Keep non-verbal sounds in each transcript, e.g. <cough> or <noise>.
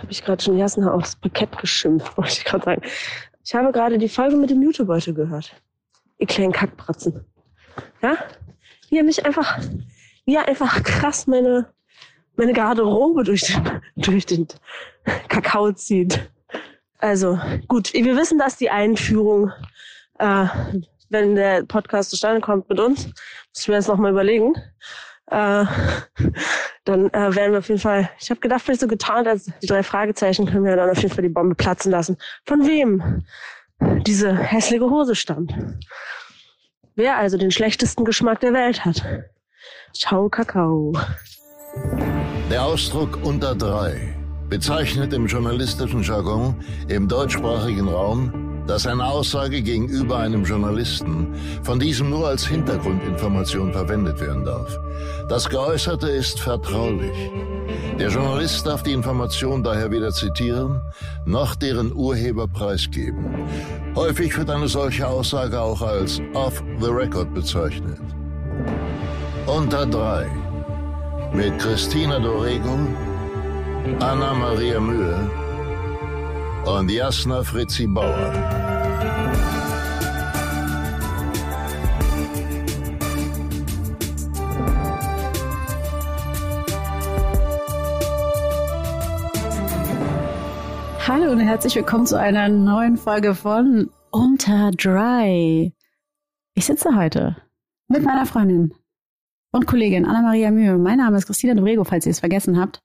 habe ich gerade schon Jasna aufs Parkett geschimpft, <laughs> wollte ich gerade sagen. Ich habe gerade die Folge mit dem Jutebeutel gehört. Ihr kleinen Kackbratzen. Ja? Wie er mich einfach, wie er einfach krass meine, meine Garderobe durch den, <laughs> durch den Kakao zieht. Also, gut, wir wissen, dass die Einführung, äh, wenn der Podcast zustande kommt mit uns, müssen wir jetzt nochmal überlegen, äh, dann äh, werden wir auf jeden Fall, ich habe gedacht, vielleicht so getan, als die drei Fragezeichen können wir dann auf jeden Fall die Bombe platzen lassen. Von wem diese hässliche Hose stammt. Wer also den schlechtesten Geschmack der Welt hat. Ciao, Kakao. Der Ausdruck unter drei bezeichnet im journalistischen Jargon im deutschsprachigen Raum dass eine Aussage gegenüber einem Journalisten von diesem nur als Hintergrundinformation verwendet werden darf. Das Geäußerte ist vertraulich. Der Journalist darf die Information daher weder zitieren, noch deren Urheber preisgeben. Häufig wird eine solche Aussage auch als off the record bezeichnet. Unter drei mit Christina Dorego, Anna Maria Mühe und Jasna Fritzi Bauer. Hallo und herzlich willkommen zu einer neuen Folge von Unter Dry. Ich sitze heute mit meiner Freundin und Kollegin Anna-Maria Mühe. Mein Name ist Christina Dobrego, falls ihr es vergessen habt.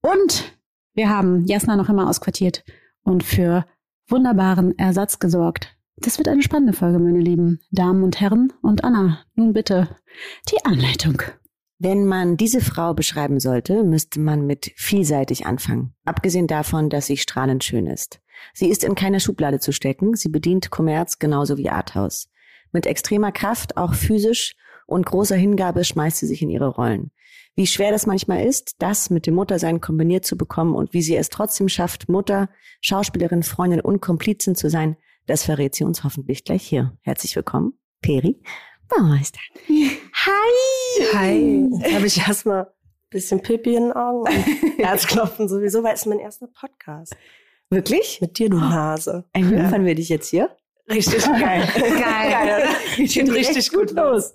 Und wir haben Jasna noch immer ausquartiert und für wunderbaren Ersatz gesorgt. Das wird eine spannende Folge, meine lieben Damen und Herren. Und Anna, nun bitte die Anleitung. Wenn man diese Frau beschreiben sollte, müsste man mit vielseitig anfangen. Abgesehen davon, dass sie strahlend schön ist. Sie ist in keiner Schublade zu stecken. Sie bedient Kommerz genauso wie Arthouse. Mit extremer Kraft, auch physisch und großer Hingabe schmeißt sie sich in ihre Rollen wie schwer das manchmal ist, das mit dem Muttersein kombiniert zu bekommen und wie sie es trotzdem schafft, Mutter, Schauspielerin, Freundin und Komplizin zu sein, das verrät sie uns hoffentlich gleich hier. Herzlich willkommen, Peri Baumeister. <laughs> Hi! Hi! <laughs> Jetzt habe ich erstmal ein bisschen Pipi in den Augen und <laughs> Herzklopfen sowieso, weil es mein erster Podcast. Wirklich? Mit dir, du Nase. Ein ja. wir dich jetzt hier. Richtig <laughs> geil. geil. geil Geht, Geht richtig gut los.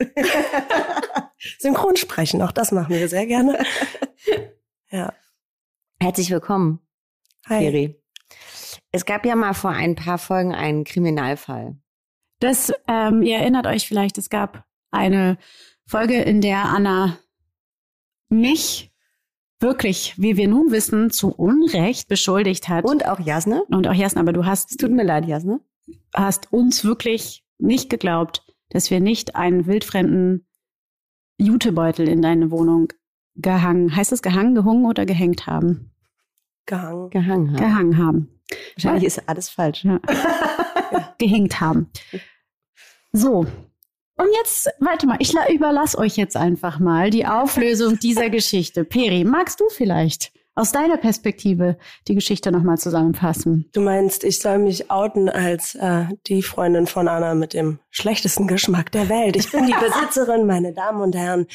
<laughs> Synchronsprechen, auch das machen wir sehr gerne. <laughs> Ja. Herzlich willkommen, Hi. Peri. Es gab ja mal vor ein paar Folgen einen Kriminalfall. Das, ähm, ihr erinnert euch vielleicht, es gab eine Folge, in der Anna mich wirklich, wie wir nun wissen, zu Unrecht beschuldigt hat. Und auch Jasne. Und auch Jasne, aber du hast. Es tut mir leid, Jasne hast uns wirklich nicht geglaubt, dass wir nicht einen wildfremden Jutebeutel in deine Wohnung gehangen. Heißt es gehangen, gehungen oder gehängt haben? Gehangen. Gehangen haben. Gehangen haben. Wahrscheinlich ist alles falsch. Ja. <laughs> Gehängt haben. So. Und jetzt, warte mal, ich überlasse euch jetzt einfach mal die Auflösung dieser Geschichte. Peri, magst du vielleicht aus deiner Perspektive die Geschichte nochmal zusammenfassen. Du meinst, ich soll mich outen als äh, die Freundin von Anna mit dem schlechtesten Geschmack der Welt. Ich bin die <laughs> Besitzerin, meine Damen und Herren,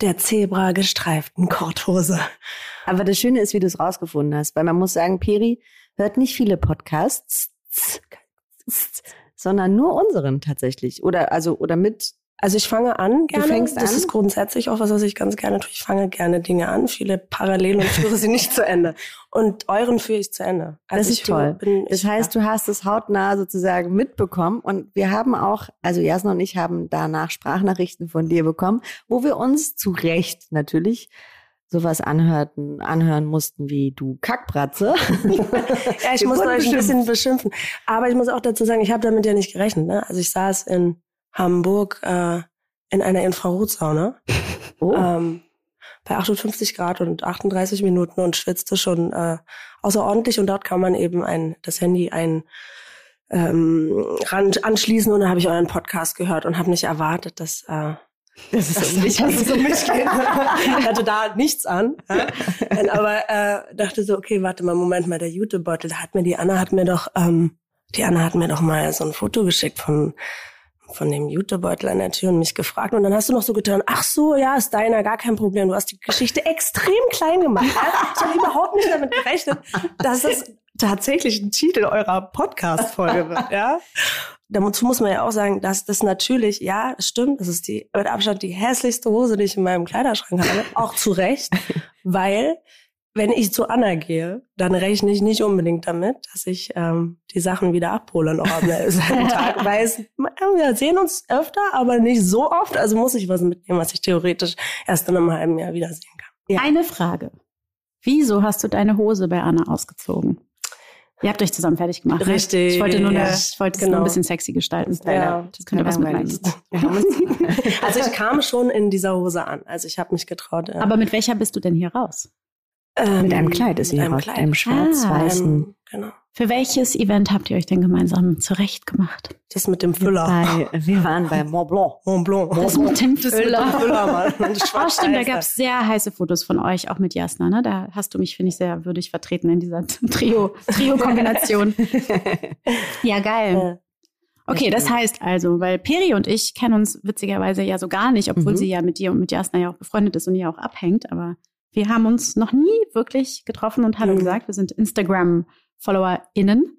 der Zebra gestreiften Korthose. Aber das Schöne ist, wie du es rausgefunden hast, weil man muss sagen, Peri hört nicht viele Podcasts, sondern nur unseren tatsächlich. Oder also oder mit also ich fange an gerne. Du fängst das an? ist grundsätzlich auch was, was ich ganz gerne tue. Ich fange gerne Dinge an, viele parallel und führe sie nicht zu Ende. Und euren führe ich zu Ende. Also das ist toll. Bin, das heißt, du hast es hautnah sozusagen mitbekommen und wir haben auch, also Jasna und ich haben danach Sprachnachrichten von dir bekommen, wo wir uns zu Recht natürlich sowas anhörten, anhören mussten wie du Kackbratze. <laughs> ja, ich muss euch ein bisschen beschimpfen. Aber ich muss auch dazu sagen, ich habe damit ja nicht gerechnet. Ne? Also ich saß in Hamburg äh, in einer Infrarotsauna. <laughs> Oh. Ähm, bei 58 Grad und 38 Minuten und schwitzte schon äh, außerordentlich und dort kann man eben ein das Handy ein ähm, ran, anschließen und dann habe ich euren Podcast gehört und habe nicht erwartet, dass äh, <laughs> das ist das um mich, dass es um mich geht. ich hatte da nichts an. Ja? <laughs> Aber äh, dachte so, okay, warte mal, Moment mal, der Jutebeutel, da hat mir die Anna hat mir doch, ähm, die Anna hat mir doch mal so ein Foto geschickt von von dem Jutebeutel an der Tür und mich gefragt. Und dann hast du noch so getan, ach so, ja, ist deiner, gar kein Problem. Du hast die Geschichte extrem klein gemacht. Ich habe überhaupt nicht damit gerechnet, dass es tatsächlich ein Titel eurer Podcast-Folge wird, ja. Dazu muss man ja auch sagen, dass das natürlich, ja, stimmt, das ist die mit Abstand die hässlichste Hose, die ich in meinem Kleiderschrank habe. Auch zu Recht, weil wenn ich zu Anna gehe, dann rechne ich nicht unbedingt damit, dass ich ähm, die Sachen wieder abhole noch am selben Tag, weil es, wir sehen uns öfter, aber nicht so oft. Also muss ich was mitnehmen, was ich theoretisch erst in einem halben Jahr wiedersehen kann. Ja. Eine Frage. Wieso hast du deine Hose bei Anna ausgezogen? Ihr habt euch zusammen fertig gemacht. Ne? Richtig. Ich wollte nur, eine, ich wollte genau. es nur ein bisschen sexy gestalten. Ja, das könnte was mit <laughs> Also ich kam schon in dieser Hose an. Also ich habe mich getraut. Ja. Aber mit welcher bist du denn hier raus? Ähm, mit einem Kleid ist sie raus. Einem schwarz-weißen. Ah, genau. Für welches Event habt ihr euch denn gemeinsam zurecht gemacht? Das mit dem Füller. Bei, wir waren bei <laughs> Mont Blanc. Mont Blanc. Das mit dem Füller. Füller Mann. <laughs> Oh, stimmt, da gab es sehr heiße Fotos von euch, auch mit Jasna. Ne? Da hast du mich, finde ich, sehr würdig vertreten in dieser <laughs> Trio, Trio-Kombination. ja, geil. Okay, das heißt also, weil Peri und ich kennen uns witzigerweise ja so gar nicht, obwohl mhm. sie ja mit dir und mit Jasna ja auch befreundet ist und ihr auch abhängt, aber wir haben uns noch nie wirklich getroffen und Hallo mhm. gesagt. Wir sind Instagram-FollowerInnen.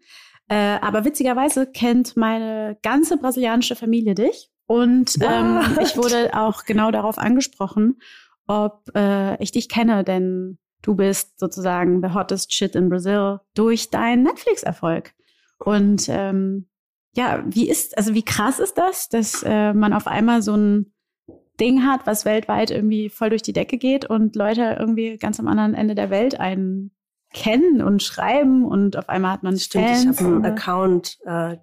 Äh, aber witzigerweise kennt meine ganze brasilianische Familie dich. Und ähm, ich wurde auch genau darauf angesprochen, ob äh, ich dich kenne, denn du bist sozusagen the hottest shit in Brazil durch deinen Netflix-Erfolg. Und ähm, ja, wie ist, also wie krass ist das, dass äh, man auf einmal so ein Ding hat, was weltweit irgendwie voll durch die Decke geht und Leute irgendwie ganz am anderen Ende der Welt einen kennen und schreiben und auf einmal hat man Stimmt, Fans. ich habe einen Account, äh,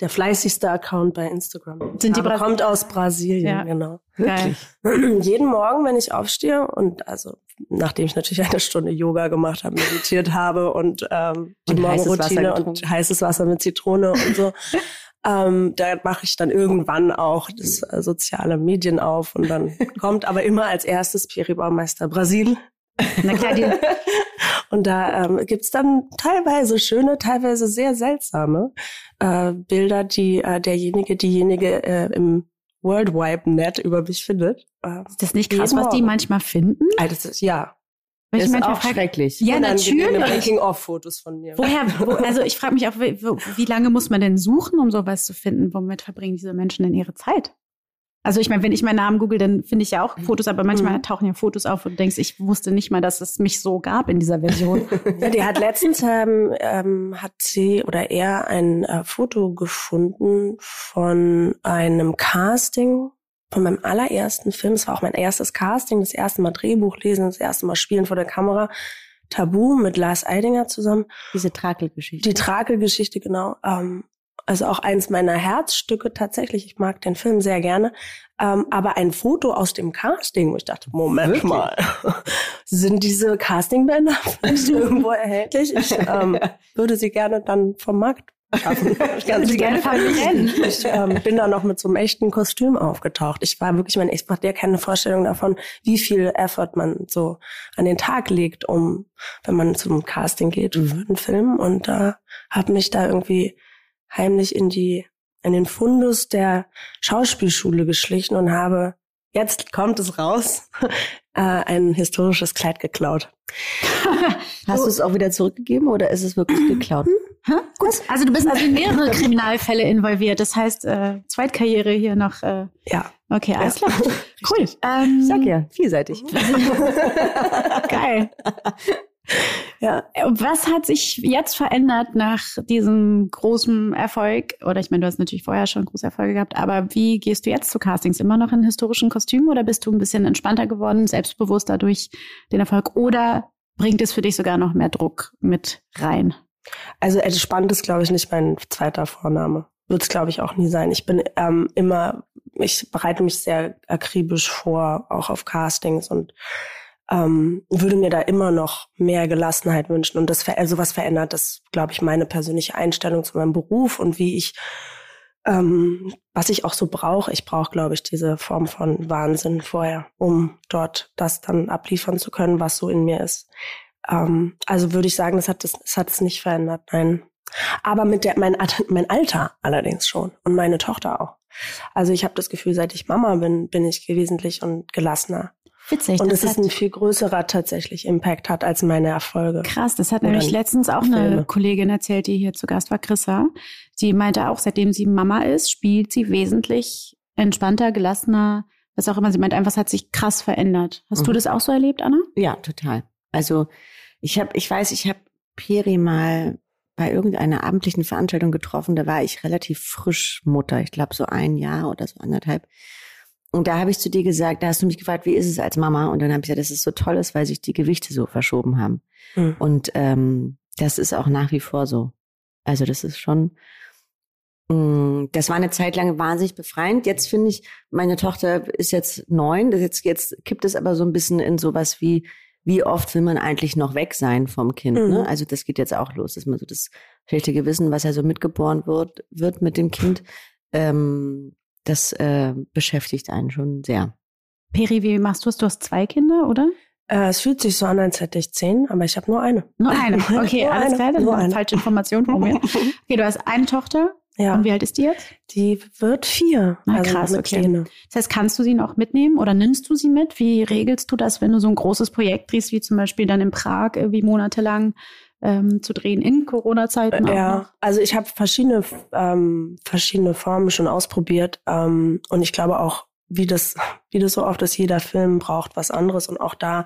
der fleißigste Account bei Instagram. Sind die Aber kommt aus Brasilien, Ja. genau. Geil. <clears throat> Jeden Morgen, wenn ich aufstehe und also nachdem ich natürlich <laughs> eine Stunde Yoga gemacht habe, meditiert habe und ähm, die Und Morgenroutine und heißes Wasser mit Zitrone und so. <laughs> Ähm, da mache ich dann irgendwann auch das äh, soziale Medien auf und dann <laughs> kommt aber immer als erstes Piri Baumeister Brasil. Na klar, die, <laughs> Und da ähm, gibt's dann teilweise schöne, teilweise sehr seltsame äh, Bilder, die äh, derjenige, diejenige äh, im World Wide Net über mich findet. Äh, ist das nicht krass, was die manchmal finden? also ja. Weil ich ist manchmal auch frage, schrecklich. Ja, natürlich. Making-of-Fotos von mir. Woher, wo, <laughs> also ich frage mich auch, wie, wie lange muss man denn suchen, um sowas zu finden? Womit verbringen diese Menschen denn ihre Zeit? Also ich meine, wenn ich meinen Namen google, dann finde ich ja auch Fotos, aber manchmal Mhm. tauchen ja Fotos auf und du denkst, ich wusste nicht mal, dass es mich so gab in dieser Version. <laughs> Ja, die hat letztens ähm, ähm, hat sie oder er ein äh, Foto gefunden von einem Casting von meinem allerersten Film. Es war auch mein erstes Casting, das erste Mal Drehbuch lesen, das erste Mal spielen vor der Kamera. Tabu mit Lars Eidinger zusammen. Diese Trakelgeschichte. Die Trakelgeschichte, genau. Ähm, also auch eins meiner Herzstücke tatsächlich. Ich mag den Film sehr gerne. Ähm, aber ein Foto aus dem Casting, wo ich dachte, Moment Wirklich? mal, <laughs> sind diese Castingbänder vielleicht <laughs> irgendwo erhältlich? Ich ähm, <laughs> würde sie gerne dann vom Markt schaffen. <laughs> Ich kann Sie gerne verbrennen. ich ähm, bin da noch mit so einem echten Kostüm aufgetaucht. Ich war wirklich, mein, ich mache dir keine Vorstellung davon, wie viel Effort man so an den Tag legt, um, wenn man zum Casting geht für einen Film. Und da äh, habe mich da irgendwie heimlich in die, in den Fundus der Schauspielschule geschlichen und habe, jetzt kommt es raus, <laughs> äh, ein historisches Kleid geklaut. <laughs> Hast du es auch wieder zurückgegeben oder ist es wirklich <clears throat> geklaut? Hä? Gut. Also du bist also in <laughs> mehrere Kriminalfälle involviert. Das heißt, äh, Zweitkarriere hier noch. Äh, Ja. okay, alles klar. <laughs> Cool. Ähm, Sag ja, vielseitig. <laughs> Geil. Ja. Was hat sich jetzt verändert nach diesem großen Erfolg? Oder ich meine, du hast natürlich vorher schon große Erfolge gehabt, aber wie gehst du jetzt zu Castings? Immer noch in historischen Kostümen oder bist du ein bisschen entspannter geworden, selbstbewusster durch den Erfolg? Oder bringt es für dich sogar noch mehr Druck mit rein? Also entspannt ist, glaube ich, nicht mein zweiter Vorname. Wird es, glaube ich, auch nie sein. Ich bin ähm, immer, ich bereite mich sehr akribisch vor, auch auf Castings und ähm, würde mir da immer noch mehr Gelassenheit wünschen. Und das, also was verändert das, glaube ich, meine persönliche Einstellung zu meinem Beruf und wie ich, ähm, was ich auch so brauche. Ich brauche, glaube ich, diese Form von Wahnsinn vorher, um dort das dann abliefern zu können, was so in mir ist. Ähm, also würde ich sagen, das hat das, das hat es nicht verändert. Nein. Aber mit der, mein, mein Alter allerdings schon und meine Tochter auch. Also ich habe das Gefühl, seit ich Mama bin, bin ich wesentlich und gelassener. Witzig. Und es ist ein viel größerer tatsächlich Impact hat als meine Erfolge. Krass, das hat nämlich letztens auch eine Filme. Kollegin erzählt, die hier zu Gast war, Chrissa. Die meinte auch, seitdem sie Mama ist, spielt sie wesentlich entspannter, gelassener, was auch immer. Sie meint einfach, es hat sich krass verändert. Hast mhm. du das auch so erlebt, Anna? Ja, total. Also ich habe, ich weiß, ich habe Peri mal bei irgendeiner abendlichen Veranstaltung getroffen. Da war ich relativ frisch Mutter. Ich glaube so ein Jahr oder so anderthalb. Und da habe ich zu dir gesagt, da hast du mich gefragt, wie ist es als Mama? Und dann habe ich gesagt, dass es so toll ist, weil sich die Gewichte so verschoben haben. Mhm. Und ähm, das ist auch nach wie vor so. Also das ist schon, mh, mm, das war eine Zeit lang wahnsinnig befreiend. Jetzt finde ich, meine Tochter ist jetzt neun. Jetzt, jetzt kippt es aber so ein bisschen in sowas wie, wie oft will man eigentlich noch weg sein vom Kind? Mhm. Ne? Also das geht jetzt auch los, dass man so das schlechte Gewissen, was ja so mitgeboren wird, wird mit dem Kind, ähm, das äh, beschäftigt einen schon sehr. Peri, wie machst du es? Du hast zwei Kinder, oder? Äh, es fühlt sich so an, als hätte ich zehn, aber ich habe nur eine. Nur eine. <laughs> Okay, nur alles eine, klar, das ist eine falsche Information von mir. <laughs> Okay, du hast eine Tochter. Ja. Und wie alt ist die jetzt? Die wird vier. Na, also krass, okay. Kleine. Das heißt, kannst du sie noch mitnehmen oder nimmst du sie mit? Wie regelst du das, wenn du so ein großes Projekt drehst, wie zum Beispiel dann in Prag, wie monatelang ähm, zu drehen in Corona-Zeiten? Ja, also ich habe verschiedene ähm, verschiedene Formen schon ausprobiert ähm, und ich glaube auch, wie das wie das so oft ist, jeder Film braucht was anderes und auch da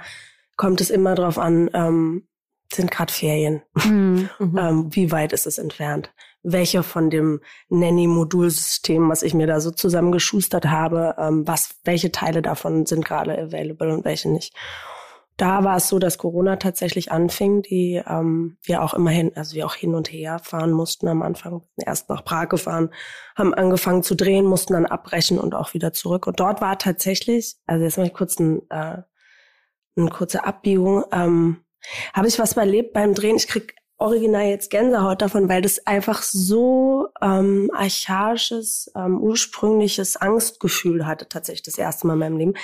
kommt es immer drauf an, ähm, sind gerade Ferien. Mhm. ähm, wie weit ist es entfernt? Welche von dem Nanny-Modulsystem, was ich mir da so zusammengeschustert habe, ähm, was, welche Teile davon sind gerade available und welche nicht? Da war es so, dass Corona tatsächlich anfing, die ähm, wir auch immerhin, also wir auch hin und her fahren mussten am Anfang. Erst nach Prag gefahren, haben angefangen zu drehen, mussten dann abbrechen und auch wieder zurück. Und dort war tatsächlich, also jetzt mal kurz ein, äh, eine kurze Abbiegung, ähm, habe ich was erlebt beim Drehen. Ich krieg original jetzt Gänsehaut davon, weil das einfach so ähm, archaisches, ähm, ursprüngliches Angstgefühl hatte, tatsächlich das erste Mal in meinem Leben,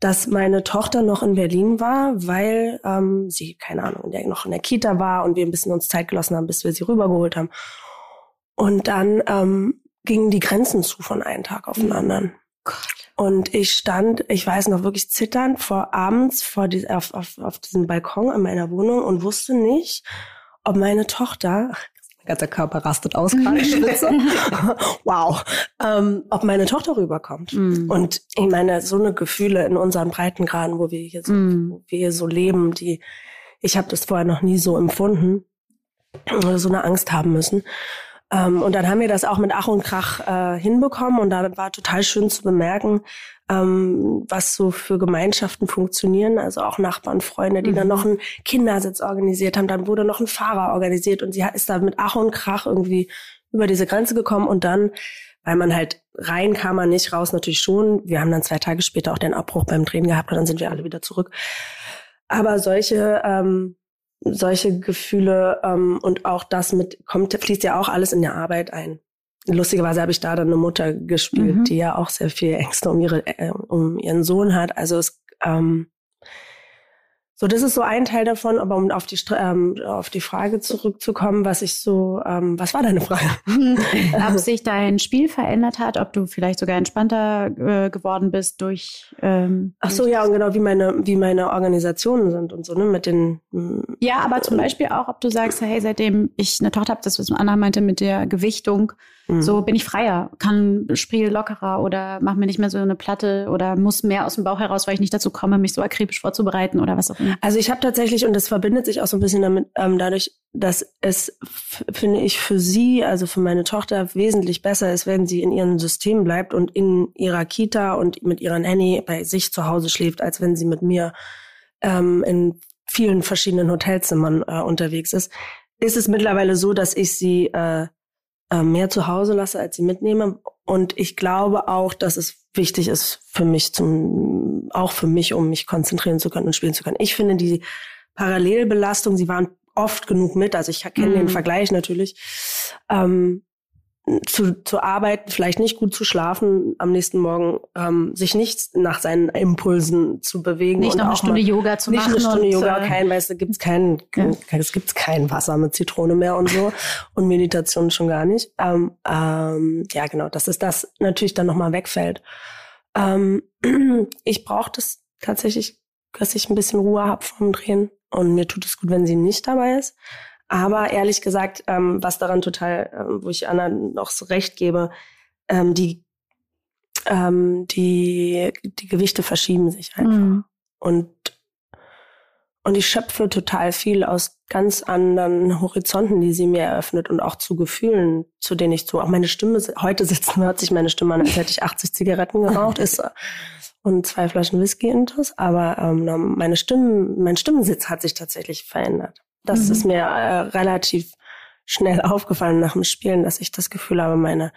dass meine Tochter noch in Berlin war, weil ähm, sie, keine Ahnung, noch in der Kita war und wir ein bisschen uns Zeit gelassen haben, bis wir sie rübergeholt haben. Und dann ähm, gingen die Grenzen zu von einem Tag auf den mhm. anderen. Gott. Und ich stand, ich weiß noch wirklich zitternd vor abends vor die, auf, auf, auf diesem Balkon in meiner Wohnung und wusste nicht, ob meine Tochter, mein ganzer Körper rastet aus, gerade ich schwitze, <laughs> wow, ähm, ob meine Tochter rüberkommt. Mm. Und ich meine, so eine Gefühle in unseren Breitengraden, wo wir hier so, mm. wo wir hier so leben, die, ich habe das vorher noch nie so empfunden, so eine Angst haben müssen. Ähm, und dann haben wir das auch mit Ach und Krach äh, hinbekommen und da war total schön zu bemerken, ähm, was so für Gemeinschaften funktionieren. Also auch Nachbarn, Freunde, die mhm. dann noch einen Kindersitz organisiert haben. Dann wurde noch ein Fahrer organisiert und sie ist da mit Ach und Krach irgendwie über diese Grenze gekommen und dann weil man halt rein kam man nicht, raus natürlich schon. Wir haben dann zwei Tage später auch den Abbruch beim Drehen gehabt und dann sind wir alle wieder zurück. Aber solche ähm, solche Gefühle ähm, und auch das mit kommt fließt ja auch alles in der Arbeit ein. Lustigerweise habe ich da dann eine Mutter gespielt, mhm. die ja auch sehr viel Ängste um ihre äh, um ihren Sohn hat. Also es ähm, so, das ist so ein Teil davon, aber um auf die, ähm, auf die Frage zurückzukommen, was ich so, ähm, was war deine Frage? <laughs> ob sich dein Spiel verändert hat, ob du vielleicht sogar entspannter äh, geworden bist durch. Ähm, Ach so, ja, und genau wie meine, wie meine Organisationen sind und so, ne, mit den. Ja, aber zum Beispiel auch, ob du sagst, hey, seitdem ich eine Tochter habe, das was Anna meinte mit der Gewichtung, Mhm. So bin ich freier, kann spiel lockerer oder mach mir nicht mehr so eine Platte oder muss mehr aus dem Bauch heraus, weil ich nicht dazu komme, mich so akribisch vorzubereiten oder was auch immer. Also ich habe tatsächlich, und das verbindet sich auch so ein bisschen damit, ähm, dadurch, dass es, finde ich, für sie, also für meine Tochter, wesentlich besser ist, wenn sie in ihrem System bleibt und in ihrer Kita und mit ihrer Nanny bei sich zu Hause schläft, als wenn sie mit mir ähm, in vielen verschiedenen Hotelzimmern äh, unterwegs ist. Ist es mittlerweile so, dass ich sie äh, mehr zu Hause lasse, als sie mitnehme. Und ich glaube auch, dass es wichtig ist für mich zum, auch für mich, um mich konzentrieren zu können und spielen zu können. Ich finde die Parallelbelastung, sie waren oft genug mit, also ich kenne mhm. den Vergleich natürlich. Ähm, zu, zu arbeiten, vielleicht nicht gut zu schlafen, am nächsten Morgen ähm, sich nicht nach seinen Impulsen zu bewegen. Nicht noch eine Stunde Yoga zu nicht machen. eine Stunde und, Yoga, äh, kein, weißt du, gibt's kein, kein, es gibt kein Wasser mit Zitrone mehr und so <laughs> und Meditation schon gar nicht. Ähm, ähm, ja, genau, dass es das natürlich dann nochmal wegfällt. Ähm, <clears throat> ich brauche das tatsächlich, dass ich ein bisschen Ruhe hab vom Drehen und mir tut es gut, wenn sie nicht dabei ist. Aber ehrlich gesagt, ähm, was daran total, ähm, wo ich Anna noch so recht gebe, ähm, die, ähm, die, die Gewichte verschieben sich einfach. Mhm. Und, und ich schöpfe total viel aus ganz anderen Horizonten, die sie mir eröffnet und auch zu Gefühlen, zu denen ich so, auch meine Stimme, heute sitzen, hört sich meine Stimme an, als hätte ich 80 Zigaretten geraucht, ist, äh, und zwei Flaschen Whisky intus, aber ähm, meine Stimmen, mein Stimmensitz hat sich tatsächlich verändert. Das Mhm. ist mir äh, relativ schnell <laughs> aufgefallen nach dem Spielen, dass ich das Gefühl habe, meine,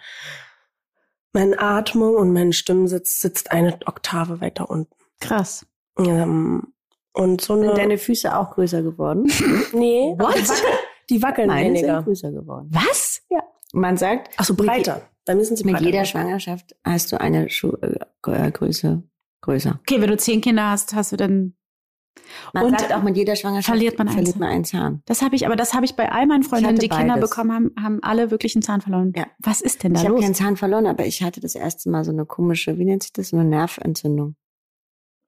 meine Atmung und mein Stimmensitz sitzt eine Oktave weiter unten. Krass. Ähm, und so eine, Sind deine Füße auch größer geworden? <laughs> nee, What? Die, wackeln, die wackeln Meine weniger. sind größer geworden. Was? Man sagt, Ach so, breiter. Bei mir sind sie mit breiter. jeder Schwangerschaft hast du eine Schu äh, Größe größer. Okay, wenn du zehn Kinder hast, hast du dann. Man Und sagt auch mit jeder Schwangerschaft verliert man einen verliert Zahn. man einen Zahn. Das habe ich, aber das habe ich bei all meinen Freundinnen, die Kinder beides. bekommen haben, haben alle wirklich einen Zahn verloren. Ja. Was ist denn da Ich habe los? keinen Zahn verloren, aber ich hatte das erste Mal so eine komische, wie nennt sich das, so eine Nerventzündung.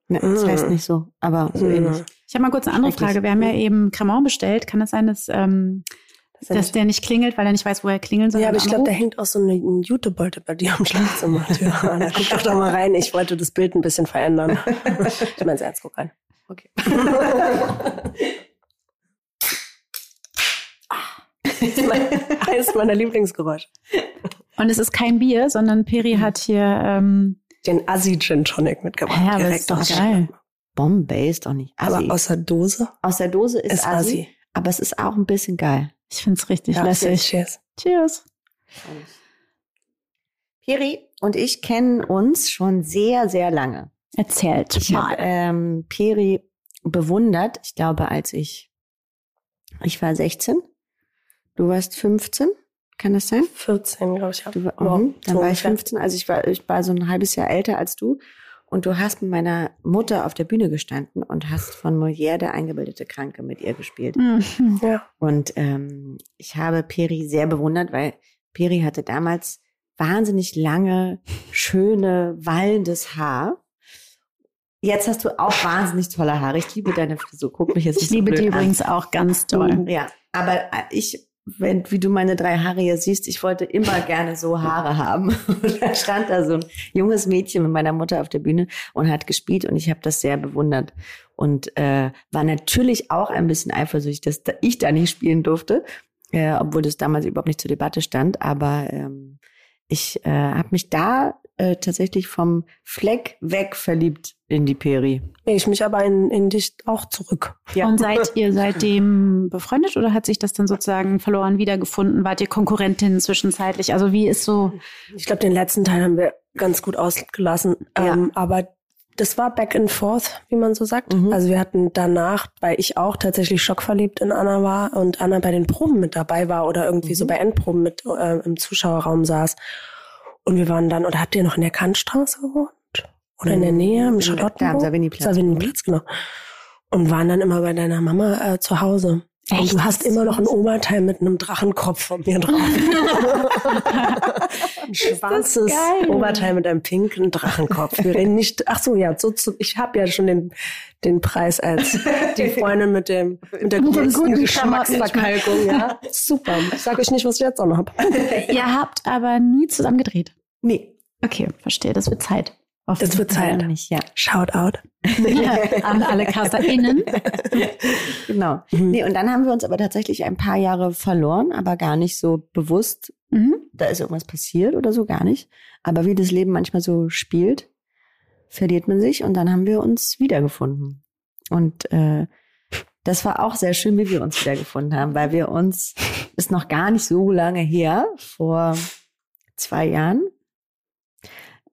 Ne, das heißt nicht so, aber so Mhm. ähnlich. Ich habe mal kurz eine andere. Frage. Wir haben ja eben Cremant bestellt. Kann das sein, dass, ähm, Das dass der nicht klingelt, weil er nicht weiß, wo er klingeln soll? ja, aber ich glaube, da hängt auch so eine- ein Jutebeutel bei dir am Schlafzimmer. <laughs> Guck doch da mal rein. Ich wollte das Bild ein bisschen verändern. <laughs> Ich meine, Ernst, guck rein. Okay. Das <laughs> ist mein, eines meiner Lieblingsgeräusche. Und es ist kein Bier, sondern Peri Mhm. hat hier. Ähm, Den Assi Gin Tonic mitgebracht. Ja, aber ist doch geil. Bombay ist doch nicht Assi. Aber aus der Dose aus der Dose ist, ist Assi, Assi. aber es ist auch ein bisschen geil. ich finde es richtig Ja, lässig. Cheers. Cheers. Piri und ich kennen uns schon sehr, sehr lange. Erzählt Ich habe mal. ähm, Peri bewundert, ich glaube, als ich, ich war 16, du warst 15, kann das sein? 14, glaube ich. Ja. Du, war- mhm, dann so war ich ungefähr. 15, also ich war, ich war so ein halbes Jahr älter als du. Und du hast mit meiner Mutter auf der Bühne gestanden und hast von Molière der eingebildete Kranke mit ihr gespielt. Mhm. Ja. Und ähm, ich habe Peri sehr bewundert, weil Peri hatte damals wahnsinnig lange, schöne, wallendes Haar. Jetzt hast du auch wahnsinnig tolle Haare. Ich liebe deine Frisur. Guck mich jetzt Ich nicht so liebe die an. übrigens auch ganz doll. Ja, aber äh, ich, wenn, wie du meine drei Haare hier siehst, ich wollte immer gerne so Haare haben. <laughs> Und da stand da so ein junges Mädchen mit meiner Mutter auf der Bühne und hat gespielt und ich habe das sehr bewundert. Und äh, war natürlich auch ein bisschen eifersüchtig, dass da- ich da nicht spielen durfte, äh, obwohl das damals überhaupt nicht zur Debatte stand. Aber ähm, ich äh, habe mich da äh, tatsächlich vom Fleck weg verliebt in die Peri. Nee, ich mich aber in, in dich auch zurück. Ja. Und seid <laughs> ihr seitdem befreundet oder hat sich das dann sozusagen verloren wiedergefunden? Wart ihr Konkurrentinnen zwischenzeitlich? Also wie ist so? Ich glaube, den letzten Teil haben wir ganz gut ausgelassen. Ja. Ähm, aber das war back and forth, wie man so sagt. Mhm. Also wir hatten danach, weil ich auch tatsächlich schockverliebt in Anna war und Anna bei den Proben mit dabei war oder irgendwie Mhm. so bei Endproben mit äh, im Zuschauerraum saß. Und wir waren dann, oder habt ihr noch in der Kantstraße gewohnt? Oder in der Nähe, im. Charlottenburg? Da am Savignyplatz. Savignyplatz, genau. Und waren dann immer bei deiner Mama äh, zu Hause. Und Echt? du hast immer noch ein Oberteil mit einem Drachenkopf von mir drauf. <laughs> ein schwarzes. Oberteil mit einem pinken Drachenkopf. Wir reden nicht, ach so, ja, so, zu, ich habe ja schon den, den Preis als die Freundin mit dem mit der größten guten Geschmacksverkalkung. Ja, super. Ich sage euch nicht, was ich jetzt auch noch habe. ihr habt aber nie zusammen gedreht. Nee, Okay, verstehe. Das wird Zeit. Das wird Zeit. nicht, ja. Shout out. An alle CasterInnen. <laughs> Genau. Mhm. Nee, und dann haben wir uns aber tatsächlich ein paar Jahre verloren, aber gar nicht so bewusst, Mhm. da ist irgendwas passiert oder so, gar nicht. Aber wie das Leben manchmal so spielt, verliert man sich und dann haben wir uns wiedergefunden. Und äh, das war auch sehr schön, wie wir uns wiedergefunden haben, weil wir uns, ist noch gar nicht so lange her, vor zwei Jahren,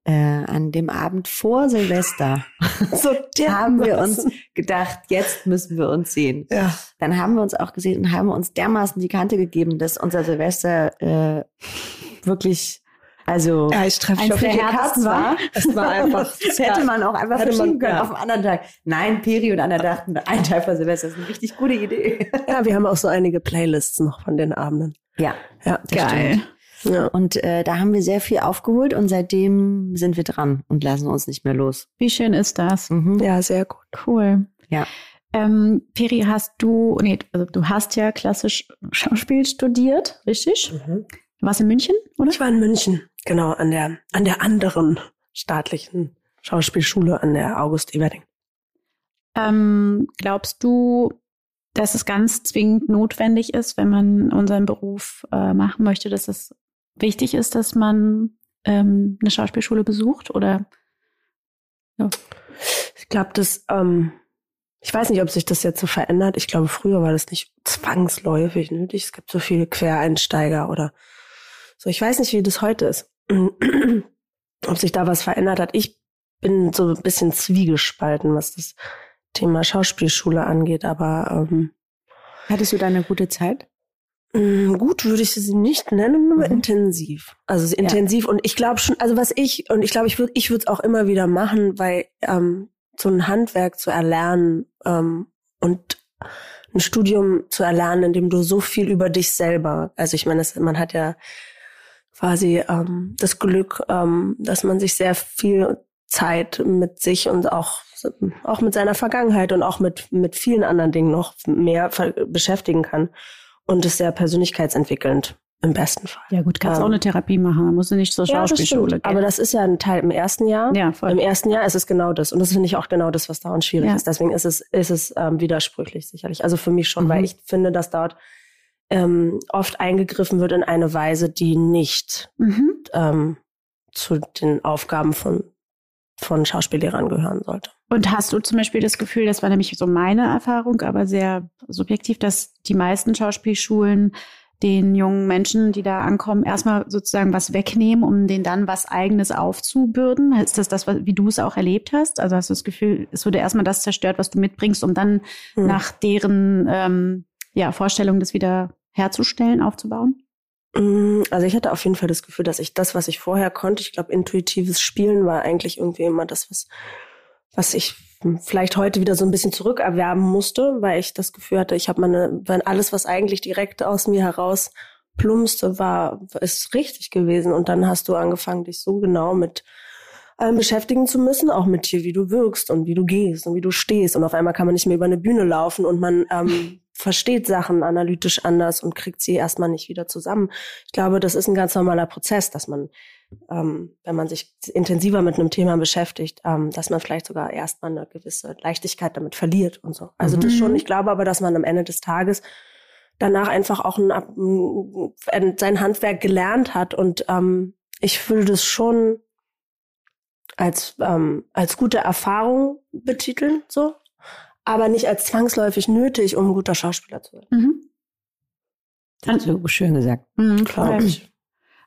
äh, an dem Abend vor Silvester, <laughs> So haben wir uns gedacht, jetzt müssen wir uns sehen. Ja. Dann haben wir uns auch gesehen und haben uns dermaßen die Kante gegeben, dass unser Silvester äh, wirklich, also ja, ich treffe eins der Herzen war. Das war <laughs> einfach, Das hätte man auch einfach verschieben können ja. auf einen anderen Tag. Nein, Peri und Anna dachten, ein Teil von Silvester ist eine richtig gute Idee. ja, wir haben auch so einige Playlists noch von den Abenden. Ja, Ja, das Geil. stimmt. Ja. und äh, da haben wir sehr viel aufgeholt und seitdem sind wir dran und lassen uns nicht mehr los. Wie schön ist das? Mhm. ja, sehr gut. Cool. Ja. Ähm, Peri, hast du, nee, also du hast ja klassisch Schauspiel studiert, richtig? Du warst in München, oder? Ich war in München, genau, an der, an der anderen staatlichen Schauspielschule an der August Everding. Ähm, glaubst du, dass es ganz zwingend notwendig ist, wenn man unseren Beruf äh, machen möchte, dass es wichtig ist, dass man ähm, eine Schauspielschule besucht? Oder Ich glaube, das, ähm, ich weiß nicht, ob sich das jetzt so verändert. Ich glaube, früher war das nicht zwangsläufig nötig. Es gibt so viele Quereinsteiger oder so. Ich weiß nicht, wie das heute ist. <clears throat> ob sich da was verändert hat. Ich bin so ein bisschen zwiegespalten, was das Thema Schauspielschule angeht, aber ähm, Hattest du da eine gute Zeit? Mm, Gut würde ich sie nicht nennen, aber Mhm. intensiv. Also intensiv und ich glaube schon, also was ich und ich glaube, ich würde ich würde es auch immer wieder machen, weil ähm, so ein Handwerk zu erlernen ähm, und ein Studium zu erlernen, in dem du so viel über dich selber, also ich meine, man hat ja quasi ähm, das Glück, ähm, dass man sich sehr viel Zeit mit sich und auch auch mit seiner Vergangenheit und auch mit mit vielen anderen Dingen noch mehr beschäftigen kann und ist sehr persönlichkeitsentwickelnd im besten Fall. ja gut, kannst Ähm, auch eine Therapie machen, da musst du nicht zur Ja, Schauspielschule stimmt. gehen. Aber das ist ja ein Teil im ersten Jahr. ja, voll. Im ersten Jahr ist es genau das. Und das finde ich auch genau das, was daran schwierig Ja. ist. Deswegen ist es, ist es ähm, widersprüchlich sicherlich. Also für mich schon, Mhm. weil ich finde, dass dort ähm, oft eingegriffen wird in eine Weise, die nicht Mhm. ähm, zu den Aufgaben von, von Schauspiellehrern gehören sollte. Und hast du zum Beispiel das Gefühl, das war nämlich so meine Erfahrung, aber sehr subjektiv, dass die meisten Schauspielschulen den jungen Menschen, die da ankommen, erstmal sozusagen was wegnehmen, um denen dann was Eigenes aufzubürden? Ist das das, wie du es auch erlebt hast? Also hast du das Gefühl, es wurde erstmal das zerstört, was du mitbringst, um dann Hm. nach deren ähm, ja, Vorstellung das wieder herzustellen, aufzubauen? Mm, Also ich hatte auf jeden Fall das Gefühl, dass ich das, was ich vorher konnte, ich glaube, intuitives Spielen war eigentlich irgendwie immer das, was, was ich vielleicht heute wieder so ein bisschen zurückerwerben musste, weil ich das Gefühl hatte, ich habe meine, wenn alles, was eigentlich direkt aus mir heraus plumpste, war, ist richtig gewesen. Und dann hast du angefangen, dich so genau mit allem beschäftigen zu müssen, auch mit dir, wie du wirkst und wie du gehst und wie du stehst. Und auf einmal kann man nicht mehr über eine Bühne laufen und man ähm, versteht Sachen analytisch anders und kriegt sie erstmal nicht wieder zusammen. Ich glaube, das ist ein ganz normaler Prozess, dass man, ähm, wenn man sich intensiver mit einem Thema beschäftigt, ähm, dass man vielleicht sogar erstmal eine gewisse Leichtigkeit damit verliert und so. Also das Mhm. schon. Ich glaube aber, dass man am Ende des Tages danach einfach auch ein, ein, sein Handwerk gelernt hat und ähm, ich würde das schon als ähm, als gute Erfahrung betiteln, so, aber nicht als zwangsläufig nötig, um ein guter Schauspieler zu werden. Mhm. Du schön gesagt. Mhm, Glaub voll. ich.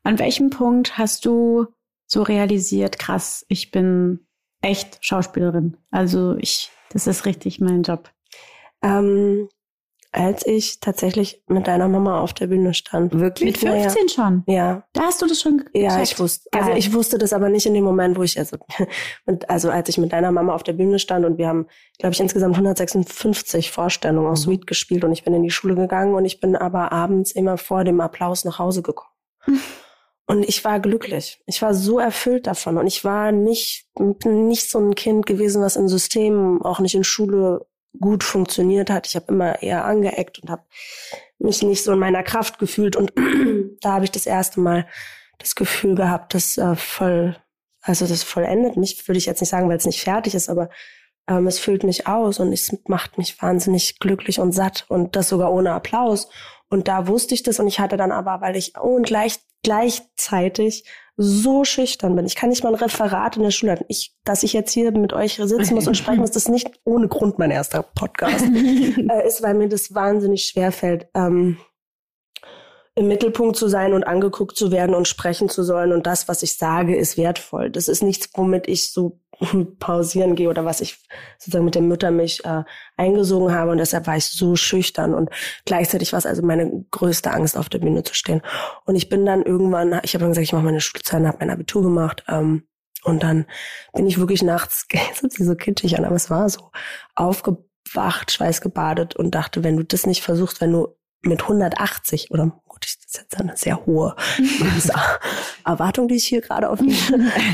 An welchem Punkt hast du so realisiert, krass, ich bin echt Schauspielerin? Also ich, das ist richtig mein Job. Ähm, als ich tatsächlich mit deiner Mama auf der Bühne stand. Wirklich? Mit 15 schon. Ja, Da hast du das schon ge- ja, gecheckt. ich wusste. Also ich wusste das aber nicht in dem Moment, wo ich also, <laughs> und also als ich mit deiner Mama auf der Bühne stand und wir haben, glaube ich, insgesamt 156 Vorstellungen aus Suite gespielt und ich bin in die Schule gegangen und ich bin aber abends immer vor dem Applaus nach Hause gekommen. <laughs> Und ich war glücklich. Ich war so erfüllt davon. Und ich war nicht, nicht so ein Kind gewesen, was in Systemen, auch nicht in Schule gut funktioniert hat. Ich habe immer eher angeeckt und habe mich nicht so in meiner Kraft gefühlt. Und <clears throat> da habe ich das erste Mal das Gefühl gehabt, das äh, voll, also das vollendet mich, würde ich jetzt nicht sagen, weil es nicht fertig ist, aber ähm, es füllt mich aus und es macht mich wahnsinnig glücklich und satt und das sogar ohne Applaus. Und da wusste ich das und ich hatte dann aber, weil ich und gleich, gleichzeitig so schüchtern bin. Ich kann nicht mal ein Referat in der Schule halten. Ich, dass ich jetzt hier mit euch sitzen muss und sprechen muss, das ist nicht ohne Grund mein erster Podcast. <laughs> äh, ist, weil mir das wahnsinnig schwer fällt, ähm, im Mittelpunkt zu sein und angeguckt zu werden und sprechen zu sollen und das, was ich sage, ist wertvoll. Das ist nichts, womit ich so <laughs> pausieren gehe oder was ich sozusagen mit der Muttermilch äh, eingesogen habe und deshalb war ich so schüchtern und gleichzeitig war es also meine größte Angst, auf der Bühne zu stehen. Und ich bin dann irgendwann, ich habe dann gesagt, ich mache meine Schulzeit, habe mein Abitur gemacht ähm, und dann bin ich wirklich nachts, das hört sich so kitschig an, aber es war so, aufgewacht, schweißgebadet und dachte, wenn du das nicht versuchst, wenn du mit 180 oder gut, das ist jetzt eine sehr hohe <laughs> Erwartung, die ich hier gerade auf die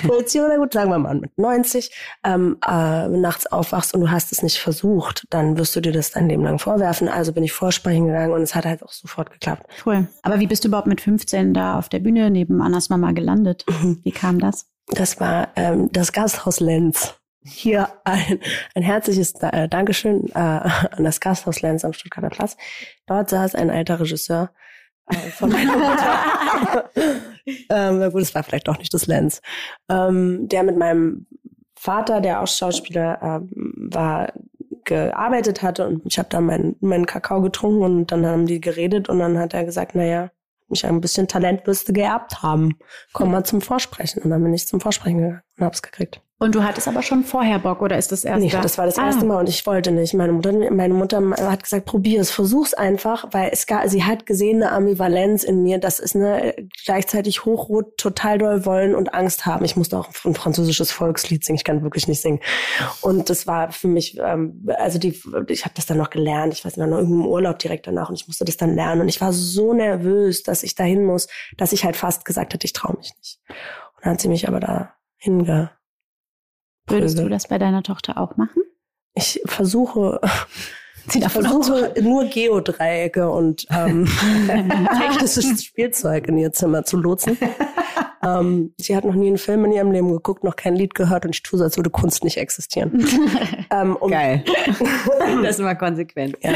<laughs> Position, na gut, sagen wir mal mit 90, ähm, äh, nachts aufwachst und du hast es nicht versucht, dann wirst du dir das dein Leben lang vorwerfen. Also bin ich vorsprechen gegangen und es hat halt auch sofort geklappt. Cool. Aber wie bist du überhaupt mit 15 da auf der Bühne neben Annas Mama gelandet? Mhm. Wie kam das? Das war ähm, das Gasthaus Lenz. Hier ein, ein herzliches äh, Dankeschön äh, an das Gasthaus Lenz am Stuttgarter Platz. Dort saß ein alter Regisseur äh, von meiner Mutter. <laughs> ähm, na gut, es war vielleicht doch nicht das Lenz. Ähm, der mit meinem Vater, der auch Schauspieler ähm, war, gearbeitet hatte und ich habe da meinen meinen Kakao getrunken und dann haben die geredet und dann hat er gesagt, naja, mich ein bisschen Talent müsste geerbt haben. Komm mal zum Vorsprechen. Und dann bin ich zum Vorsprechen gegangen und hab's gekriegt. Und du hattest aber schon vorher Bock oder ist das erst Nee, da? das war das Ah. erste Mal und ich wollte nicht. Meine Mutter, meine Mutter hat gesagt, probier es, versuch's einfach, weil es gar, sie hat gesehen eine Ambivalenz in mir. Das ist eine gleichzeitig hochrot, total doll wollen und Angst haben. Ich musste auch ein französisches Volkslied singen. Ich kann wirklich nicht singen. Und das war für mich, ähm, also die, ich habe das dann noch gelernt. Ich weiß nicht, noch irgendeinem Urlaub direkt danach und ich musste das dann lernen. Und ich war so nervös, dass ich dahin muss, dass ich halt fast gesagt hatte, ich traue mich nicht. Und dann hat sie mich aber da hinge Würdest du das bei deiner Tochter auch machen? Ich versuche, <laughs> Sie ich versuche nur Geodreiecke und ähm, <laughs> <laughs> technisches Spielzeug in ihr Zimmer zu lotsen. ähm, sie hat noch nie einen Film in ihrem Leben geguckt, noch kein Lied gehört und ich tue so, als würde Kunst nicht existieren. ähm, Geil. das war konsequent. Ja.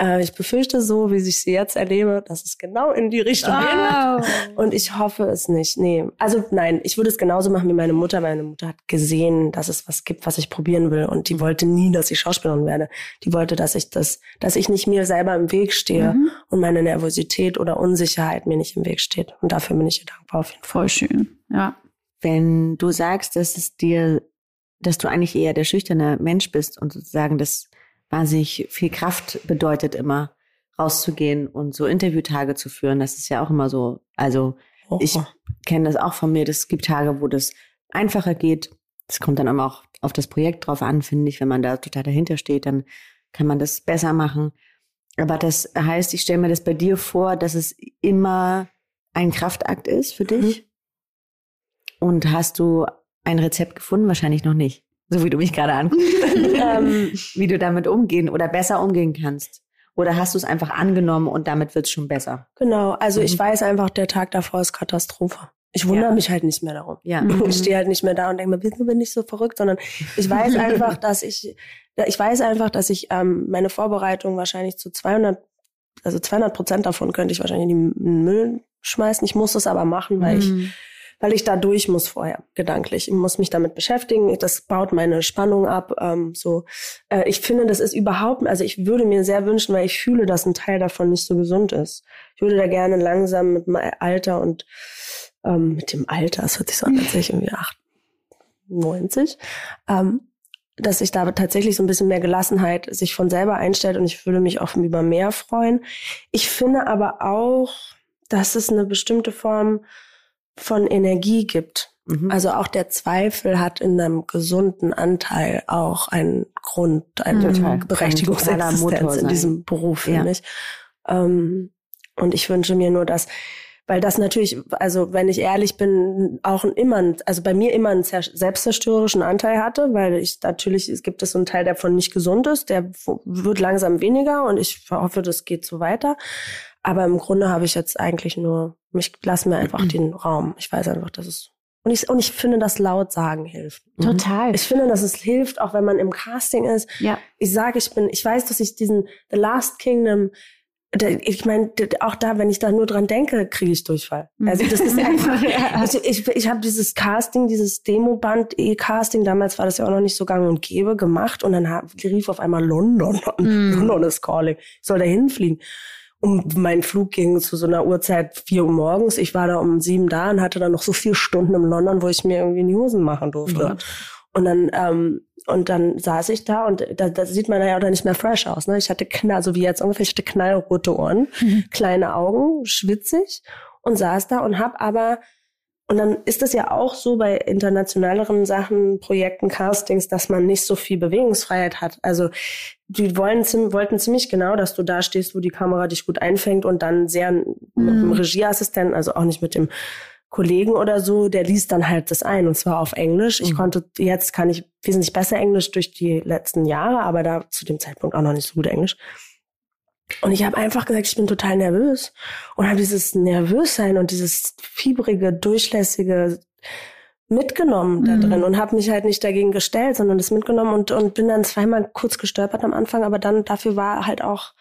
Äh, ich befürchte so, wie ich sie jetzt erlebe, dass es genau in die Richtung gehen wird. Und ich hoffe es nicht. Nee. Also nein, ich würde es genauso machen wie meine Mutter. Meine Mutter hat gesehen, dass es was gibt, was ich probieren will. Und die wollte nie, dass ich Schauspielerin werde. Die wollte, dass ich das, dass ich nicht mir selber im Weg stehe Mhm. und meine Nervosität oder Unsicherheit mir nicht im Weg steht. Und dafür bin ich ihr dankbar auf jeden Fall. Voll schön. Ja. Wenn du sagst, dass es dir, dass du eigentlich eher der schüchterne Mensch bist und sozusagen das wahnsinnig viel Kraft bedeutet immer, rauszugehen und so Interviewtage zu führen, das ist ja auch immer so, also ich kenne das auch von mir, es gibt Tage, wo das einfacher geht. Es kommt dann immer auch auf das Projekt drauf an, finde ich. Wenn man da total dahinter steht, dann kann man das besser machen. Aber das heißt, ich stelle mir das bei dir vor, dass es immer ein Kraftakt ist für dich. Und hast du ein Rezept gefunden? Wahrscheinlich noch nicht. So wie du mich gerade anguckst. <laughs> Ähm, wie du damit umgehen oder besser umgehen kannst. Oder hast du es einfach angenommen und damit wird es schon besser? genau. Also ich Mhm. weiß einfach, der Tag davor ist Katastrophe. Ich wundere Ja. mich halt nicht mehr darum. Ja. <laughs> Ich stehe halt nicht mehr da und denke mir, wieso bin ich so verrückt, sondern ich weiß <laughs> einfach, dass ich, ich weiß einfach, dass ich ähm, meine Vorbereitung wahrscheinlich zu 200, also 200 Prozent davon könnte ich wahrscheinlich in den Müll schmeißen. Ich muss es aber machen, weil ich, Mhm. Weil ich da durch muss vorher, gedanklich. Ich muss mich damit beschäftigen. Das baut meine Spannung ab. Ähm, so, äh, ich finde, das ist überhaupt, also ich würde mir sehr wünschen, weil ich fühle, dass ein Teil davon nicht so gesund ist. Ich würde da gerne langsam mit meinem Alter und ähm, mit dem Alter, es hört sich so an, als ich irgendwie 98, ähm, dass sich da tatsächlich so ein bisschen mehr Gelassenheit sich von selber einstellt und ich würde mich auch über mehr freuen. Ich finde aber auch, dass es eine bestimmte Form von Energie gibt. Mhm. Also auch der Zweifel hat in einem gesunden Anteil auch einen Grund, eine ein Berechtigungsexistenz in diesem Beruf, finde Ja. ich. Ähm, und ich wünsche mir nur, dass, weil das natürlich, also wenn ich ehrlich bin, auch immer, ein- also bei mir immer einen selbstzerstörerischen Anteil hatte, weil ich natürlich, es gibt es so einen Teil, der von nicht gesund ist, der wird langsam weniger und ich hoffe, das geht so weiter. Aber im Grunde habe ich jetzt eigentlich nur, ich lasse mir einfach den Raum. Ich weiß einfach, dass es und ich, und ich finde, dass laut sagen hilft. Total. Ich finde, dass es hilft, auch wenn man im Casting ist. ja. Ich sage, ich bin, ich weiß, dass ich diesen The Last Kingdom, ich meine, auch da, wenn ich da nur dran denke, kriege ich Durchfall. Also das ist <laughs> einfach, ich, ich, ich habe dieses Casting, dieses Demoband E-Casting, damals war das ja auch noch nicht so gang und gäbe, gemacht und dann hab, rief auf einmal London. Mhm. London is calling. Ich soll da hinfliegen. Und mein Flug ging zu so einer Uhrzeit vier Uhr morgens. Ich war da um sieben da und hatte dann noch so vier Stunden in London, wo ich mir irgendwie in die Hosen machen durfte. Gott. Und dann, ähm, und dann saß ich da und da, da sieht man ja auch nicht mehr fresh aus. Ne? Ich hatte knall, so wie jetzt ungefähr, ich hatte knallrote Ohren, kleine Augen, schwitzig und saß da und hab aber und dann ist es ja auch so bei internationaleren Sachen, Projekten, Castings, dass man nicht so viel Bewegungsfreiheit hat. Also die wollen, wollten ziemlich genau, dass du da stehst, wo die Kamera dich gut einfängt und dann sehr mit dem Regieassistenten, also auch nicht mit dem Kollegen oder so, der liest dann halt das ein und zwar auf Englisch. Ich Mhm. konnte, jetzt kann ich wesentlich besser Englisch durch die letzten Jahre, aber da zu dem Zeitpunkt auch noch nicht so gut Englisch. Und ich habe einfach gesagt, ich bin total nervös und habe dieses Nervössein und dieses fiebrige, durchlässige mitgenommen da Mhm. drin und habe mich halt nicht dagegen gestellt, sondern das mitgenommen und, und bin dann zweimal kurz gestolpert am Anfang, aber dann dafür war halt auch,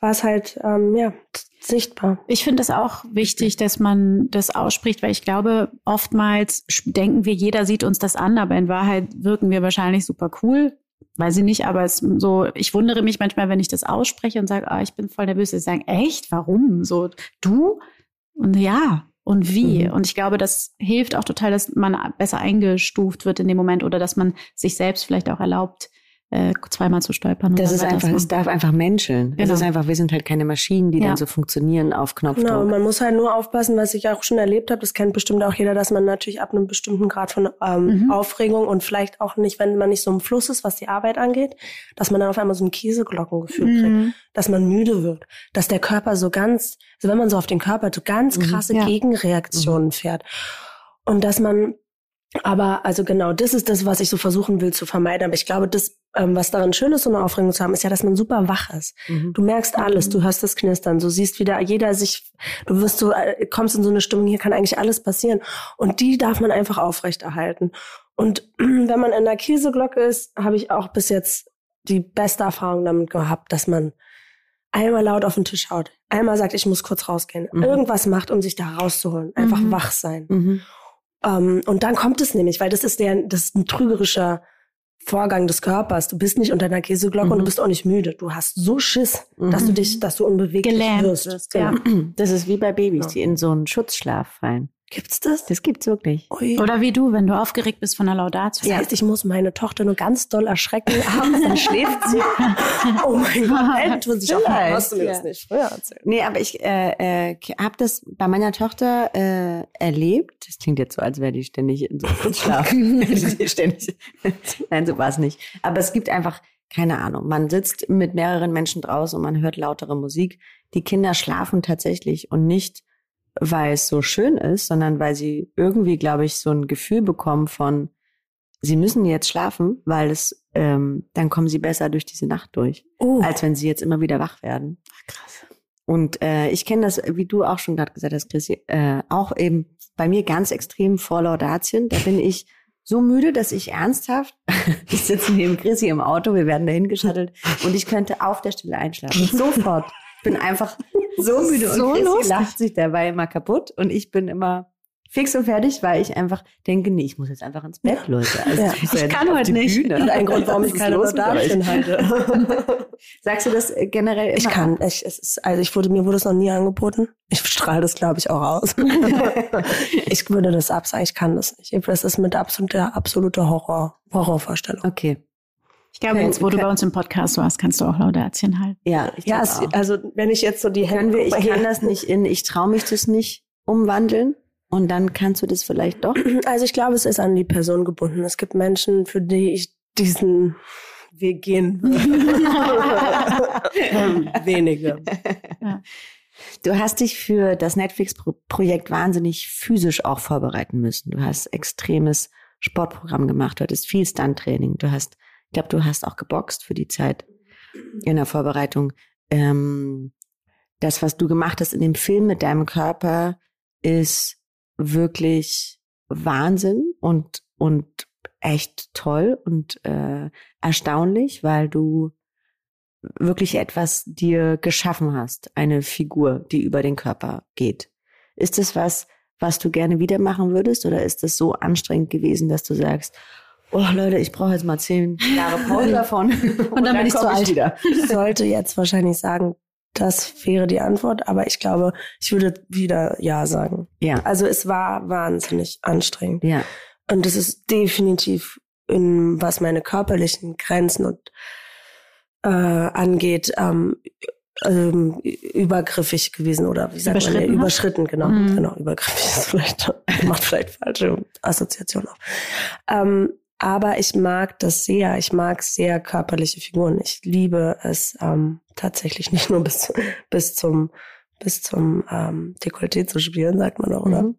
war es halt, ähm, ja, sichtbar. Ich finde es auch wichtig, dass man das ausspricht, weil ich glaube, oftmals denken wir, jeder sieht uns das an, aber in Wahrheit wirken wir wahrscheinlich super cool. Weiß ich nicht, aber es so, ich wundere mich manchmal, wenn ich das ausspreche und sage, ah, ich bin voll nervös. Sie sagen, echt? Warum? So, du? Und ja, und wie? Mhm. Und ich glaube, das hilft auch total, dass man besser eingestuft wird in dem Moment oder dass man sich selbst vielleicht auch erlaubt, äh, zweimal zu stolpern. und Das ist einfach, es darf einfach menscheln. Es Genau. ist einfach, wir sind halt keine Maschinen, die Ja. dann so funktionieren auf Knopfdruck. Genau, und man muss halt nur aufpassen, was ich auch schon erlebt habe, das kennt bestimmt auch jeder, dass man natürlich ab einem bestimmten Grad von ähm, Mhm. Aufregung und vielleicht auch nicht, wenn man nicht so im Fluss ist, was die Arbeit angeht, dass man dann auf einmal so ein Käseglockengefühl kriegt, Mhm. dass man müde wird, dass der Körper so ganz, also wenn man so auf den Körper so ganz Mhm, krasse ja. Gegenreaktionen fährt und dass man aber also genau, das ist das, was ich so versuchen will zu vermeiden. Aber ich glaube, das, ähm, was daran schön ist, so eine Aufregung zu haben, ist ja, dass man super wach ist. Mhm. Du merkst alles, du hörst das Knistern, du siehst wieder jeder sich, du wirst so, äh, kommst in so eine Stimmung, hier kann eigentlich alles passieren. Und die darf man einfach aufrechterhalten. Und <clears throat> wenn man in der Käseglocke ist, habe ich auch bis jetzt die beste Erfahrung damit gehabt, dass man einmal laut auf den Tisch haut, einmal sagt, ich muss kurz rausgehen, Mhm. irgendwas macht, um sich da rauszuholen, einfach Mhm. wach sein. Mhm. Ähm, und dann kommt es nämlich, weil das ist der, das ist ein trügerischer Vorgang des Körpers. Du bist nicht unter einer Käseglocke und Mhm. du bist auch nicht müde. Du hast so Schiss, dass Mhm. du dich, dass du unbeweglich Gelähmt wirst. wirst, Genau. ja. Das ist wie bei Babys, Ja. die in so einen Schutzschlaf fallen. Gibt's das? Das gibt's wirklich. Ui. Oder wie du, wenn du aufgeregt bist von der Laudatio. Das heißt, ich muss meine Tochter nur ganz doll erschrecken. Abends dann schläft sie. <laughs> Oh mein Gott, ey, tut sich auch Vielleicht, Hast du mir ja. das nicht früher erzählt? Nee, aber ich äh, äh, habe das bei meiner Tochter äh, erlebt. Das klingt jetzt so, als wäre die ständig in so. <laughs> Die ständig. Nein, so war es nicht. Aber es gibt einfach, keine Ahnung, man sitzt mit mehreren Menschen draußen und man hört lautere Musik. Die Kinder schlafen tatsächlich und nicht, weil es so schön ist, sondern weil sie irgendwie, glaube ich, so ein Gefühl bekommen von, sie müssen jetzt schlafen, weil es, ähm, dann kommen sie besser durch diese Nacht durch Oh, als wenn sie jetzt immer wieder wach werden. Krass. Und äh, ich kenne das, wie du auch schon gerade gesagt hast, Chrissy, äh, auch eben bei mir ganz extrem vor Laudatien. Da bin ich so müde, dass ich ernsthaft, <laughs> ich sitze neben Chrissy im Auto, wir werden dahin geschattelt und ich könnte auf der Stelle einschlafen. <laughs> Sofort. Ich bin einfach so müde So und Chrissy lacht sich dabei immer kaputt und ich bin immer fix und fertig, weil ich einfach denke, nee, ich muss jetzt einfach ins Bett, Leute. Also, Ja. ja Ich jetzt kann heute nicht. Bühne. und ein Grund, warum <laughs> ich ist keine? Laudatien halte. <laughs> Sagst du das generell immer? Ich kann, ich, es ist, also ich wurde, mir wurde es noch nie angeboten. Ich strahle das, glaube ich, auch aus. <laughs> ich würde das absagen, ich kann das nicht. Das ist mit absoluter, absoluter Horror, Horrorvorstellung. Okay. Ich glaube, jetzt, wo du bei uns im Podcast warst, kannst du auch Laudatien halten. Ja, ich Ja, auch. also wenn ich jetzt so die können wir, ich Hände- kann das nicht in, ich traue mich das nicht umwandeln und dann kannst du das vielleicht doch. <clears throat> Also ich glaube, es ist an die Person gebunden. Es gibt Menschen, für die ich diesen Weg gehen würde. <laughs> Wenige. Du hast dich für das Netflix-Projekt wahnsinnig physisch auch vorbereiten müssen. Du hast extremes Sportprogramm gemacht, du hattest viel Stunt-Training, du hast, ich glaube, du hast auch geboxt für die Zeit in der Vorbereitung. Ähm, das, was du gemacht hast in dem Film mit deinem Körper, ist wirklich Wahnsinn und, und echt toll und äh, erstaunlich, weil du wirklich etwas dir geschaffen hast, eine Figur, die über den Körper geht. Ist es was, was du gerne wieder machen würdest oder ist es so anstrengend gewesen, dass du sagst, oh Leute, ich brauche jetzt mal zehn Jahre Pause <laughs> davon und, dann bin ich zu alt. wieder. <laughs> Ich sollte jetzt wahrscheinlich sagen, das wäre die Antwort, aber ich glaube, ich würde wieder Ja sagen. Ja. Also es war wahnsinnig anstrengend. Ja. Und es ist definitiv, in, was meine körperlichen Grenzen und äh, angeht, ähm, ähm, übergriffig gewesen oder wie sagt man, Überschritten, ne? überschritten, genau, Mhm. genau, übergriffig <laughs> ist vielleicht, macht vielleicht falsche Assoziation auf. Ähm, aber ich mag das sehr, ich mag sehr körperliche Figuren. Ich liebe es ähm, tatsächlich nicht nur bis, bis zum, bis zum ähm, Dekolleté zu spielen, sagt man auch, oder? Mhm.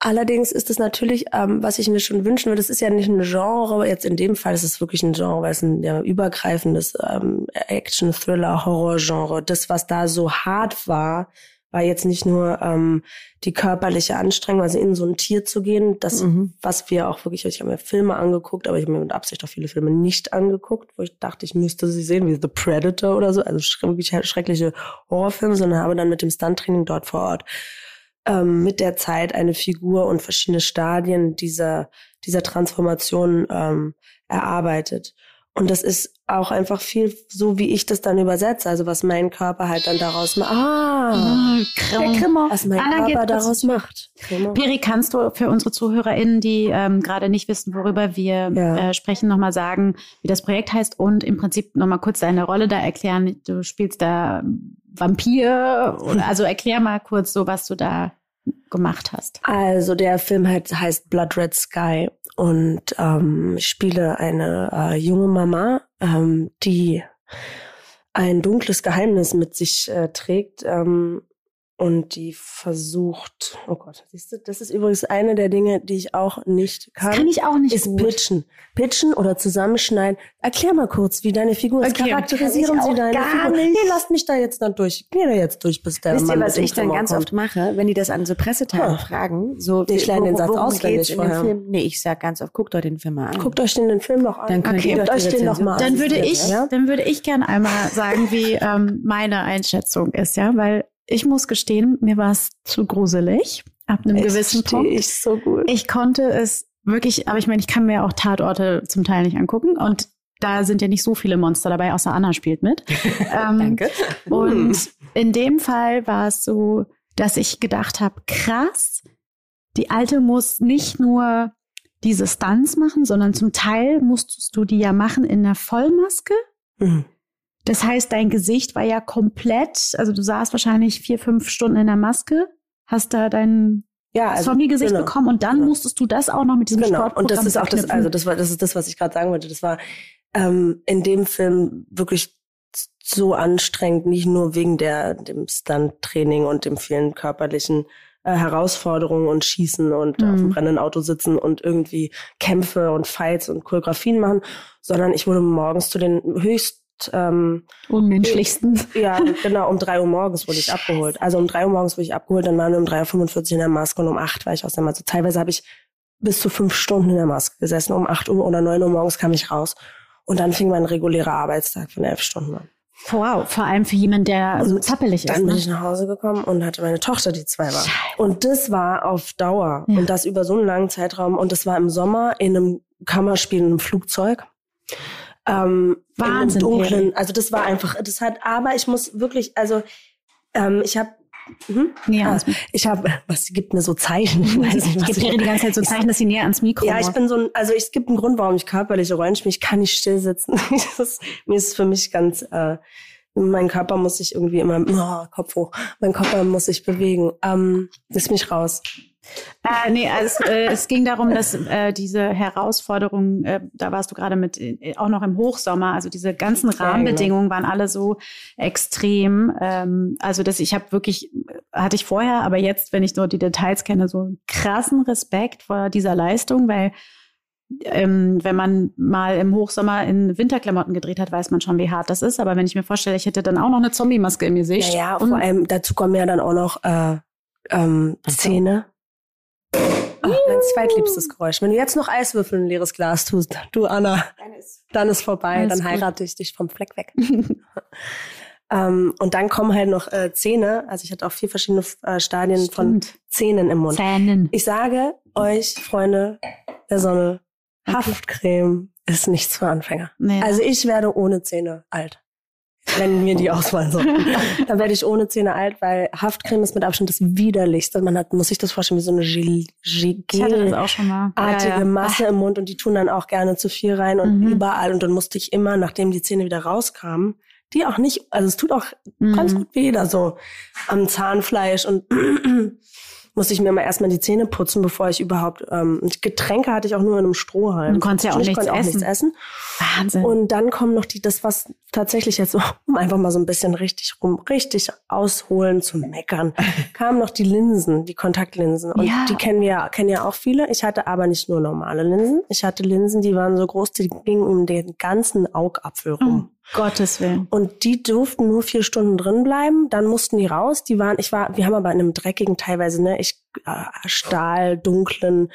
Allerdings ist es natürlich, ähm, was ich mir schon wünschen würde, es ist ja nicht ein Genre, jetzt in dem Fall ist es wirklich ein Genre, weil es ein ja, übergreifendes ähm, Action, Thriller, Horror-Genre. Das, was da so hart war, war jetzt nicht nur ähm, die körperliche Anstrengung, also in so ein Tier zu gehen, das, Mhm. was wir auch wirklich, ich habe mir Filme angeguckt, aber ich habe mir mit Absicht auch viele Filme nicht angeguckt, wo ich dachte, ich müsste sie sehen, wie The Predator oder so, also wirklich schreckliche Horrorfilme, sondern habe dann mit dem Stunttraining dort vor Ort ähm, mit der Zeit eine Figur und verschiedene Stadien dieser, dieser Transformation ähm, erarbeitet. Und das ist auch einfach viel so, wie ich das dann übersetze, also was mein Körper halt dann daraus macht. Ah, Ah, Krim. Krimmer. was mein Anna Körper daraus macht. Piri, kannst du für unsere ZuhörerInnen, die ähm, gerade nicht wissen, worüber wir Ja. äh, sprechen, nochmal sagen, wie das Projekt heißt und im Prinzip nochmal kurz deine Rolle da erklären. Du spielst da Vampir. Oder, also erklär mal kurz so, was du da gemacht hast. Also der Film halt heißt Blood Red Sky und ähm, ich spiele eine äh, junge Mama, ähm, die ein dunkles Geheimnis mit sich äh, trägt ähm, und die versucht, oh Gott, siehst du, das ist übrigens eine der Dinge, die ich auch nicht kann. Das kann ich auch nicht ist gut. pitchen. Pitchen oder zusammenschneiden. Erklär mal kurz, wie deine Figur ist. Okay. Charakterisieren Sie deine gar Figur. nicht. Nee, lasst mich da jetzt dann durch. Geh da jetzt durch, bis der Wisst Mann ihr, was ich dann Klammer ganz kommt. oft mache, wenn die das an so Pressetagen Ah. fragen? So, Ich lerne den Satz auswendig in vorher. Film? Nee, ich sag ganz oft, guckt euch den Film mal an. Guckt euch den, den Film doch an. Dann könnt ihr doch die euch den Rezension mal an. Dann würde ich, Ja? dann würde ich gerne einmal sagen, wie ähm, meine Einschätzung ist, ja, weil ich muss gestehen, mir war es zu gruselig ab einem gewissen Verstehe Punkt. ich so gut. Ich konnte es wirklich, aber ich meine, ich kann mir auch Tatorte zum Teil nicht angucken und da sind ja nicht so viele Monster dabei, außer Anna spielt mit. <laughs> ähm, Danke. Und in dem Fall war es so, dass ich gedacht habe, krass, die Alte muss nicht nur diese Stunts machen, sondern zum Teil musstest du die ja machen in einer Vollmaske. Mhm. Das heißt, dein Gesicht war ja komplett, also du saßt wahrscheinlich vier, fünf Stunden in der Maske, hast da dein Ja, also, Zombie-Gesicht genau. bekommen und dann Genau. musst du das auch noch mit diesem Genau. Sportprogramm Und das ist auch das, also das war, das ist das, was ich gerade sagen wollte. Das war ähm, in dem Film wirklich so anstrengend, nicht nur wegen der dem Stunt-Training und dem vielen körperlichen äh, Herausforderungen und Schießen und Mhm. auf dem brennenden Auto sitzen und irgendwie Kämpfe und Fights und Choreografien machen, sondern ich wurde morgens zu den höchst ähm, unmenschlichsten. <laughs> ja, genau, um drei Uhr morgens wurde ich abgeholt. Also um drei Uhr morgens wurde ich abgeholt, dann waren wir um 3.45 Uhr in der Maske und um acht war ich aus der Maske. Teilweise habe ich bis zu fünf Stunden in der Maske gesessen. Um acht Uhr oder neun Uhr morgens kam ich raus. Und dann fing mein regulärer Arbeitstag von elf Stunden an. Wow, vor allem für jemanden, der so zappelig ist. Dann bin Ne? ich nach Hause gekommen und hatte meine Tochter, die zwei war. Und das war auf Dauer. Ja. Und das über so einen langen Zeitraum. Und das war im Sommer in einem Kammerspiel in einem Flugzeug. Ähm, Wahnsinn, Im. Dunklen. Also das war einfach, das hat, aber ich muss wirklich, also ähm, ich habe hm? Näher Ah, ans Mikro. ich habe, was sie gibt mir so Zeichen. <laughs> Ich weiß nicht, was ich- die ganze Zeit so <laughs> Zeichen, dass sie näher ans Mikro ja, ich bin so ein, also es gibt einen Grund, warum ich körperliche Rollen spiele. Ich kann nicht still sitzen. <laughs> Ist, mir ist für mich ganz, äh, mein Körper muss sich irgendwie immer, oh, Kopf hoch, mein Körper muss sich bewegen. Ähm, lass mich raus. Äh, nee, also es, äh, es ging darum, dass äh, diese Herausforderungen, äh, da warst du gerade mit, äh, auch noch im Hochsommer, also diese ganzen genau. Rahmenbedingungen waren alle so extrem. Ähm, also dass ich habe wirklich, hatte ich vorher, aber jetzt, wenn ich nur die Details kenne, so einen krassen Respekt vor dieser Leistung, weil ähm, wenn man mal im Hochsommer in Winterklamotten gedreht hat, weiß man schon, wie hart das ist. Aber wenn ich mir vorstelle, ich hätte dann auch noch eine Zombie-Maske im Gesicht. Naja, und vor allem, dazu kommen ja dann auch noch äh, ähm, Zähne. Ach, mein zweitliebstes Geräusch. Wenn du jetzt noch Eiswürfel in ein leeres Glas tust, du Anna, dann ist vorbei, dann heirate ich dich vom Fleck weg. <laughs> ähm, und dann kommen halt noch äh, Zähne. Also ich hatte auch vier verschiedene äh, Stadien von Stimmt. Zähnen im Mund. Zähnen. Ich sage euch, Freunde der Sonne, Haftcreme ist nichts für Anfänger. Nee. Also ich werde ohne Zähne alt. Wenn wir die auswählen sollten. <laughs> Dann werde ich ohne Zähne alt, weil Haftcreme ist mit Abstand das widerlichste. Man hat, muss sich das vorstellen, wie so eine Gel ich hatte das auch schon mal. artige Ja, ja. Masse im Mund und die tun dann auch gerne zu viel rein und Mhm. überall. Und dann musste ich immer, nachdem die Zähne wieder rauskamen, die auch nicht, also es tut auch Mhm. ganz gut weh da so am Zahnfleisch und <clears throat> musste ich mir mal erstmal die Zähne putzen, bevor ich überhaupt, ähm, Getränke hatte ich auch nur in einem Strohhalm. Du konntest ja auch ich nichts konnte auch nichts essen. Wahnsinn. Und dann kommen noch die, das was tatsächlich jetzt so, um einfach mal so ein bisschen richtig rum, richtig ausholen zu meckern, <laughs> kamen noch die Linsen, die Kontaktlinsen. Und Ja. die kennen wir ja, kennen ja auch viele. Ich hatte aber nicht nur normale Linsen. Ich hatte Linsen, die waren so groß, die gingen um den ganzen Augapfel rum. um Gottes Willen. Und die durften nur vier Stunden drin bleiben, dann mussten die raus. Die waren, ich war, wir haben aber in einem dreckigen, teilweise, ne, ich, äh, Stahl, dunklen,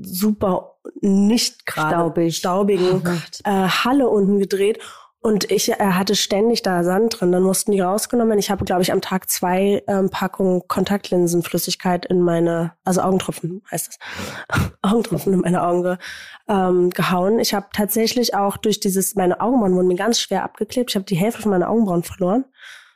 super nicht gerade Staubig. staubigen äh, Halle unten gedreht. Und ich äh, hatte ständig da Sand drin. Dann mussten die rausgenommen. Ich habe, glaube ich, am Tag zwei ähm, Packungen Kontaktlinsenflüssigkeit in meine, also Augentropfen heißt das, <laughs> Augentropfen in meine Augen ge, ähm, gehauen. Ich habe tatsächlich auch durch dieses, meine Augenbrauen wurden mir ganz schwer abgeklebt. Ich habe die Hälfte von meiner Augenbrauen verloren.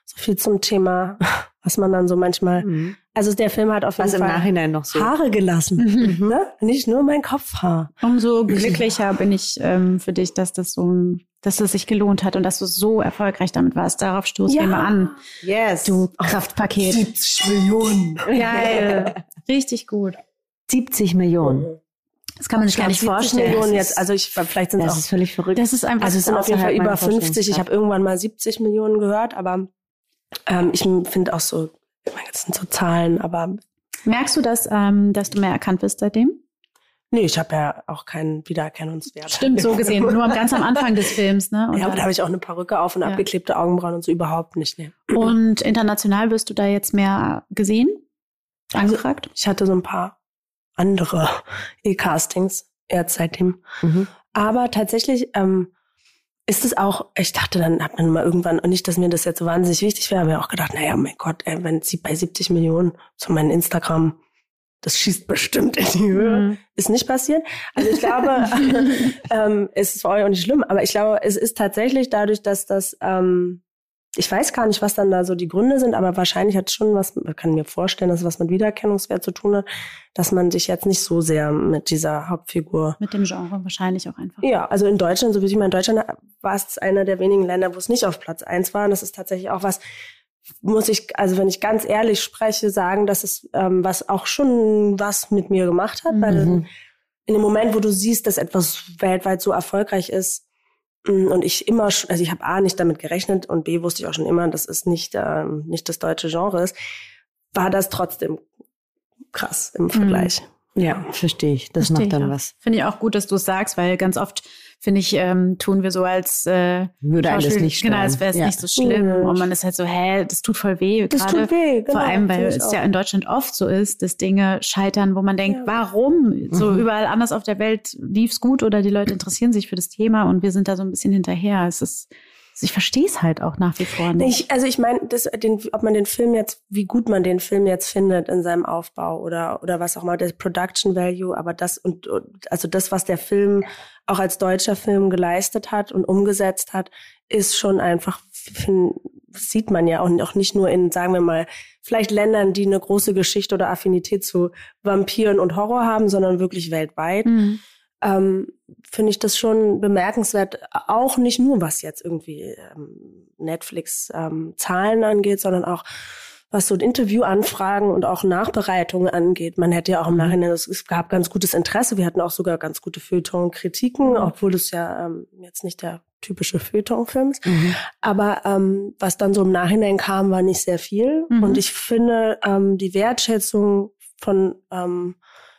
So viel zum Thema, <laughs> was man dann so manchmal. Mhm. Also der Film hat auf jeden Was im Fall Nachhinein noch so. Haare gelassen. Ne? Nicht nur mein Kopfhaar. Umso glücklicher bin ich ähm, für dich, dass das so ein, dass es sich gelohnt hat und dass du so erfolgreich damit warst. Darauf stoßen wir mal an. Yes. Du Kraftpaket. 70 Millionen. Geil. Richtig gut. 70 Millionen. Das kann man sich gar nicht 70 vorstellen. Millionen Das jetzt, ist- also ich, vielleicht sind es Das auch ist völlig verrückt. Das ist einfach. Also es sind auf jeden Fall über meiner 50. Ich habe irgendwann mal 70 Millionen gehört, aber ähm, ich finde auch so, meine, sind so Zahlen, aber Merkst du, dass, ähm, dass du mehr erkannt bist seitdem? nee, ich habe ja auch keinen Wiedererkennungswert. Stimmt, so gesehen. <laughs> Nur am ganz am Anfang des Films, ne? Und, Ja, aber da habe ich auch eine Perücke auf und Ja. abgeklebte Augenbrauen und so überhaupt nicht. Nee. und international wirst du da jetzt mehr gesehen? Angefragt? Ich hatte so ein paar andere E-Castings erst seitdem. Mhm. Aber tatsächlich ähm, ist es auch, ich dachte dann, hat man mal irgendwann, und nicht, dass mir das jetzt so wahnsinnig wichtig wäre, aber ich auch gedacht, naja, mein Gott, ey, wenn sie bei 70 Millionen zu meinem Instagram, das schießt bestimmt in die Höhe. Mhm. Ist nicht passiert. Also ich glaube, <laughs> <laughs> ähm, es ist für euch auch nicht schlimm, aber ich glaube, es ist tatsächlich dadurch, dass das, ähm, ich weiß gar nicht, was dann da so die Gründe sind, aber wahrscheinlich hat es schon was, man kann mir vorstellen, dass es was mit Wiedererkennungswert zu tun hat, dass man sich jetzt nicht so sehr mit dieser Hauptfigur Mit dem Genre wahrscheinlich auch einfach. ja, also in Deutschland, so wie ich mal in Deutschland war es einer der wenigen Länder, wo es nicht auf Platz eins war. Und das ist tatsächlich auch was, muss ich, also wenn ich ganz ehrlich spreche, sagen, dass es ähm, was auch schon was mit mir gemacht hat. Weil Mhm. in dem Moment, wo du siehst, dass etwas weltweit so erfolgreich ist und ich immer, also ich habe A nicht damit gerechnet und B wusste ich auch schon immer, dass es nicht, ähm, nicht das deutsche Genre ist, war das trotzdem krass im Vergleich. Ja, verstehe ich. Das Verstehe macht dann ich was. Finde ich auch gut, dass du es sagst, weil ganz oft, finde ich, ähm, tun wir so, als äh, Würde Schauspiel- nicht Genau, stören. als wäre es Ja. nicht so schlimm. Ja. Und man ist halt so, hä, das tut voll weh. Das gerade tut weh, genau. Vor allem, weil es ja in Deutschland oft so ist, dass Dinge scheitern, wo man denkt, Ja. warum? So Mhm. überall anders auf der Welt lief's gut oder die Leute interessieren sich für das Thema und wir sind da so ein bisschen hinterher. Es ist, ich verstehe es halt auch nach wie vor nicht. Ich, also ich meine, ob man den Film jetzt, wie gut man den Film jetzt findet in seinem Aufbau oder oder was auch immer, der Production Value, aber das und, und also das, was der Film auch als deutscher Film geleistet hat und umgesetzt hat, ist schon einfach, find, sieht man ja auch, auch nicht nur in, sagen wir mal, vielleicht Ländern, die eine große Geschichte oder Affinität zu Vampiren und Horror haben, sondern wirklich weltweit Mhm. Ähm, finde ich das schon bemerkenswert. Auch nicht nur, was jetzt irgendwie ähm, Netflix-Zahlen angeht, sondern auch was so Interviewanfragen und auch Nachbereitungen angeht. Man hätte ja auch im Nachhinein, es, gab ganz gutes Interesse. Wir hatten auch sogar ganz gute Feuilleton-Kritiken, obwohl es ja ähm, jetzt nicht der typische Feuilleton-Film ist. Mhm. Aber ähm, was dann so im Nachhinein kam, war nicht sehr viel. Mhm. Und ich finde ähm, die Wertschätzung von ähm,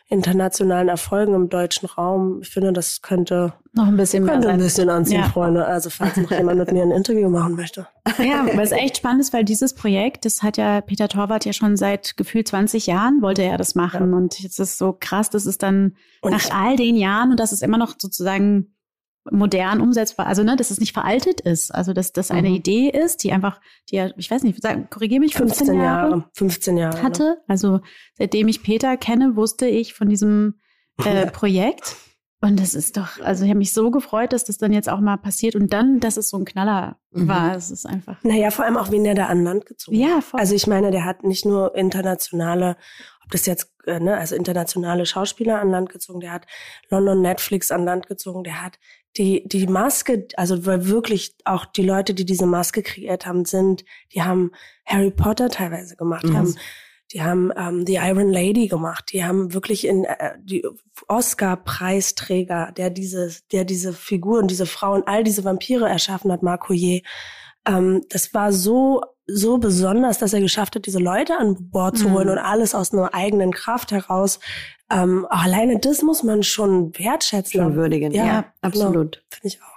internationalen Erfolgen im deutschen Raum, ich finde, das könnte, Noch ein bisschen mehr könnte ein sein. bisschen anziehen, Ja. Freunde. Also falls noch <laughs> jemand mit mir ein Interview machen möchte. Ja, was echt spannend ist, weil dieses Projekt, das hat ja Peter Torwart ja schon seit gefühlt 20 Jahren wollte er das machen. Und jetzt ist so krass, dass es dann Und nach all den Jahren und dass es immer noch sozusagen modern umsetzbar, also ne, dass es nicht veraltet ist, also dass das eine Mhm. Idee ist, die einfach, die ja, ich weiß nicht, sag, korrigiere mich, 15, 15 Jahre, Jahre. 15 Jahre. ne? hatte. Also seitdem ich Peter kenne, wusste ich von diesem äh, Projekt. Und das ist doch, also ich habe mich so gefreut, dass das dann jetzt auch mal passiert und dann, dass es so ein Knaller Mhm. war. Es ist einfach. Naja, vor allem auch, wen der da an Land gezogen hat. Ja, voll. Also ich meine, der hat nicht nur internationale, ob das jetzt, äh, ne, also internationale Schauspieler an Land gezogen, der hat London Netflix an Land gezogen, der hat die, die Maske, also weil wirklich auch die Leute, die diese Maske kreiert haben, sind, die haben Harry Potter teilweise gemacht, die Mhm. haben die haben ähm, The Iron Lady gemacht. Die haben wirklich in äh, die Oscar-Preisträger, der diese, der diese Figuren, diese Frauen, all diese Vampire erschaffen hat, Marc Couillet. Ähm, das war so so besonders, dass er geschafft hat, diese Leute an Bord zu Mhm. holen und alles aus einer eigenen Kraft heraus. Ähm, auch alleine das muss man schon wertschätzen. Schon würdigen. Ja, Ja, genau. absolut. Finde ich auch.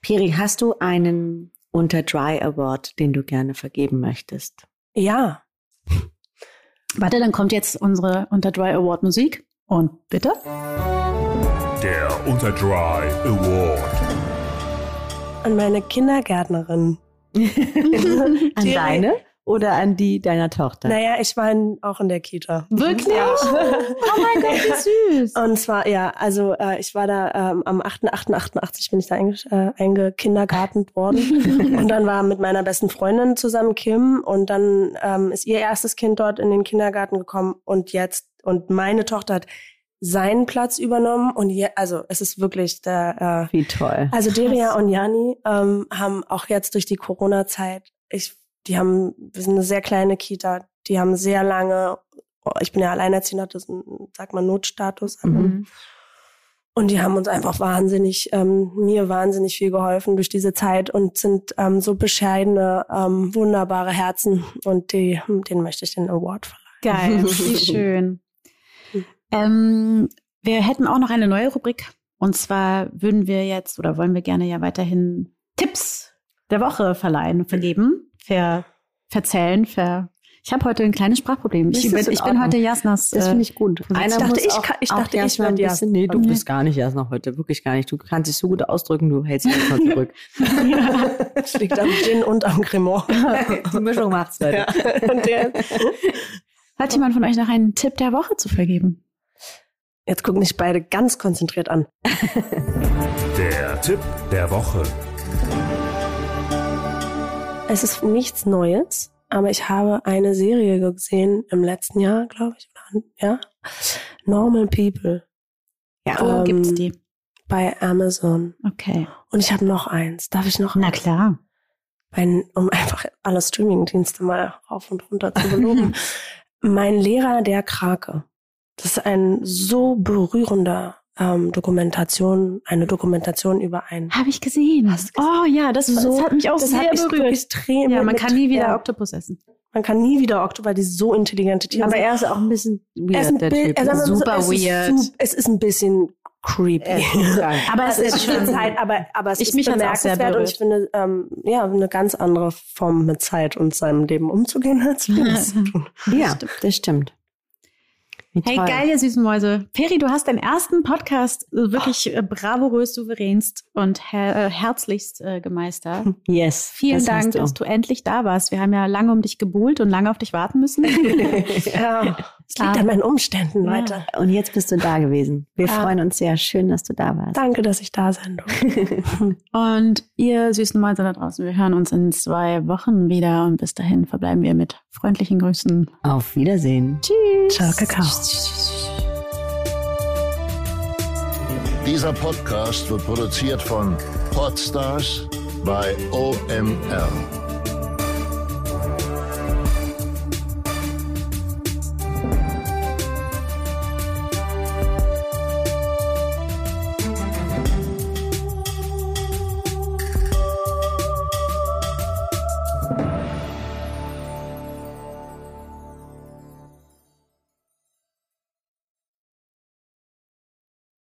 Piri, hast du einen Unter Dry Award, den du gerne vergeben möchtest? Ja. Warte, dann kommt jetzt unsere Unter Dry Award Musik. Und bitte? Der Unterdry Award. An meine Kindergärtnerin. <laughs> An Die- deine oder an die deiner Tochter? Naja, ich war in, auch in der Kita. Wirklich? Oh mein Gott, wie <laughs> süß. Und zwar, ja, also äh, ich war da ähm, am 8.8.88 bin ich da einge äh, eingekindergartent worden. <laughs> und dann war mit meiner besten Freundin zusammen Kim und dann ähm, ist ihr erstes Kind dort in den Kindergarten gekommen und jetzt, und meine Tochter hat seinen Platz übernommen und je, also es ist wirklich der, äh, Wie toll. also Deria und Jani ähm, haben auch jetzt durch die Corona-Zeit, ich, die haben, wir sind eine sehr kleine Kita, die haben sehr lange, oh, ich bin ja alleinerziehend, hatte sag mal, Notstatus. Mhm. Und die haben uns einfach wahnsinnig, ähm, mir wahnsinnig viel geholfen durch diese Zeit und sind ähm, so bescheidene, ähm, wunderbare Herzen und die, denen möchte ich den Award verleihen. Geil, wie <laughs> schön. Ähm, wir hätten auch noch eine neue Rubrik. Und zwar würden wir jetzt oder wollen wir gerne ja weiterhin Tipps der Woche verleihen, vergeben, ver, verzählen, ver. Ich habe heute ein kleines Sprachproblem. Ich, bin, in ich bin heute Jasnas. Das äh, finde ich gut. Einer Ich dachte, ich auch, kann- ich dachte, ich erstmal ein bisschen, nee, du Okay. bist gar nicht noch heute, wirklich gar nicht. Du kannst dich so gut ausdrücken, du hältst dich mal zurück. <laughs> Das liegt am Gin und am Cremant. <laughs> Die Mischung macht's, Leute. Ja. Hat jemand von euch noch einen Tipp der Woche zu vergeben? Jetzt gucken mich beide ganz konzentriert an. Der Tipp der Woche. Es ist nichts Neues, aber ich habe eine Serie gesehen im letzten Jahr, glaube ich. Ja. Normal People Ja. Wo Ähm, gibt's die? bei Amazon. Okay. Und ich habe noch eins. Darf ich noch Na eins? klar. Mein, um einfach alle Streamingdienste mal rauf und runter zu beloben. <laughs> mein Lehrer der Krake. Das ist ein so berührender ähm, Dokumentation, eine Dokumentation über einen. Habe ich gesehen. Hast gesehen? Oh ja, das, das hat mich auch sehr berührt. Tränen Ja, man mit- kann nie wieder ja, Oktopus essen. man kann nie wieder Oktober, weil die so intelligente Tiere Aber sind. er ist auch ein bisschen Er ist ein weird, der Typ. er- so, Super es weird. Ist es ist ein bisschen creepy. Ist krank. Aber es ist ist schon Zeit, aber, aber es Ich- ist mich bemerkenswert und ich finde, ähm, ja, eine ganz andere Form mit Zeit und seinem Leben umzugehen als wir das <laughs> tun. ja, das stimmt. Wie Hey, toll. geil, ihr süßen Mäuse. Peri, du hast deinen ersten Podcast äh, wirklich äh, bravourös, souveränst und her äh, herzlichst äh, gemeistert. <laughs> Yes. Vielen das Dank, du. dass du endlich da warst. Wir haben ja lange um dich gebuhlt und lange auf dich warten müssen. Ja, <laughs> es liegt Ah. an meinen Umständen, Ja. Leute. Und jetzt bist du da gewesen. Wir Ja. freuen uns sehr. Schön, dass du da warst. Danke, dass ich da sein durfte. <laughs> Und ihr süßen Mäuse da draußen, wir hören uns in zwei Wochen wieder und bis dahin verbleiben wir mit freundlichen Grüßen. Auf Wiedersehen. Tschüss. Ciao, Kakao. Dieser Podcast wird produziert von Podstars bei OMR.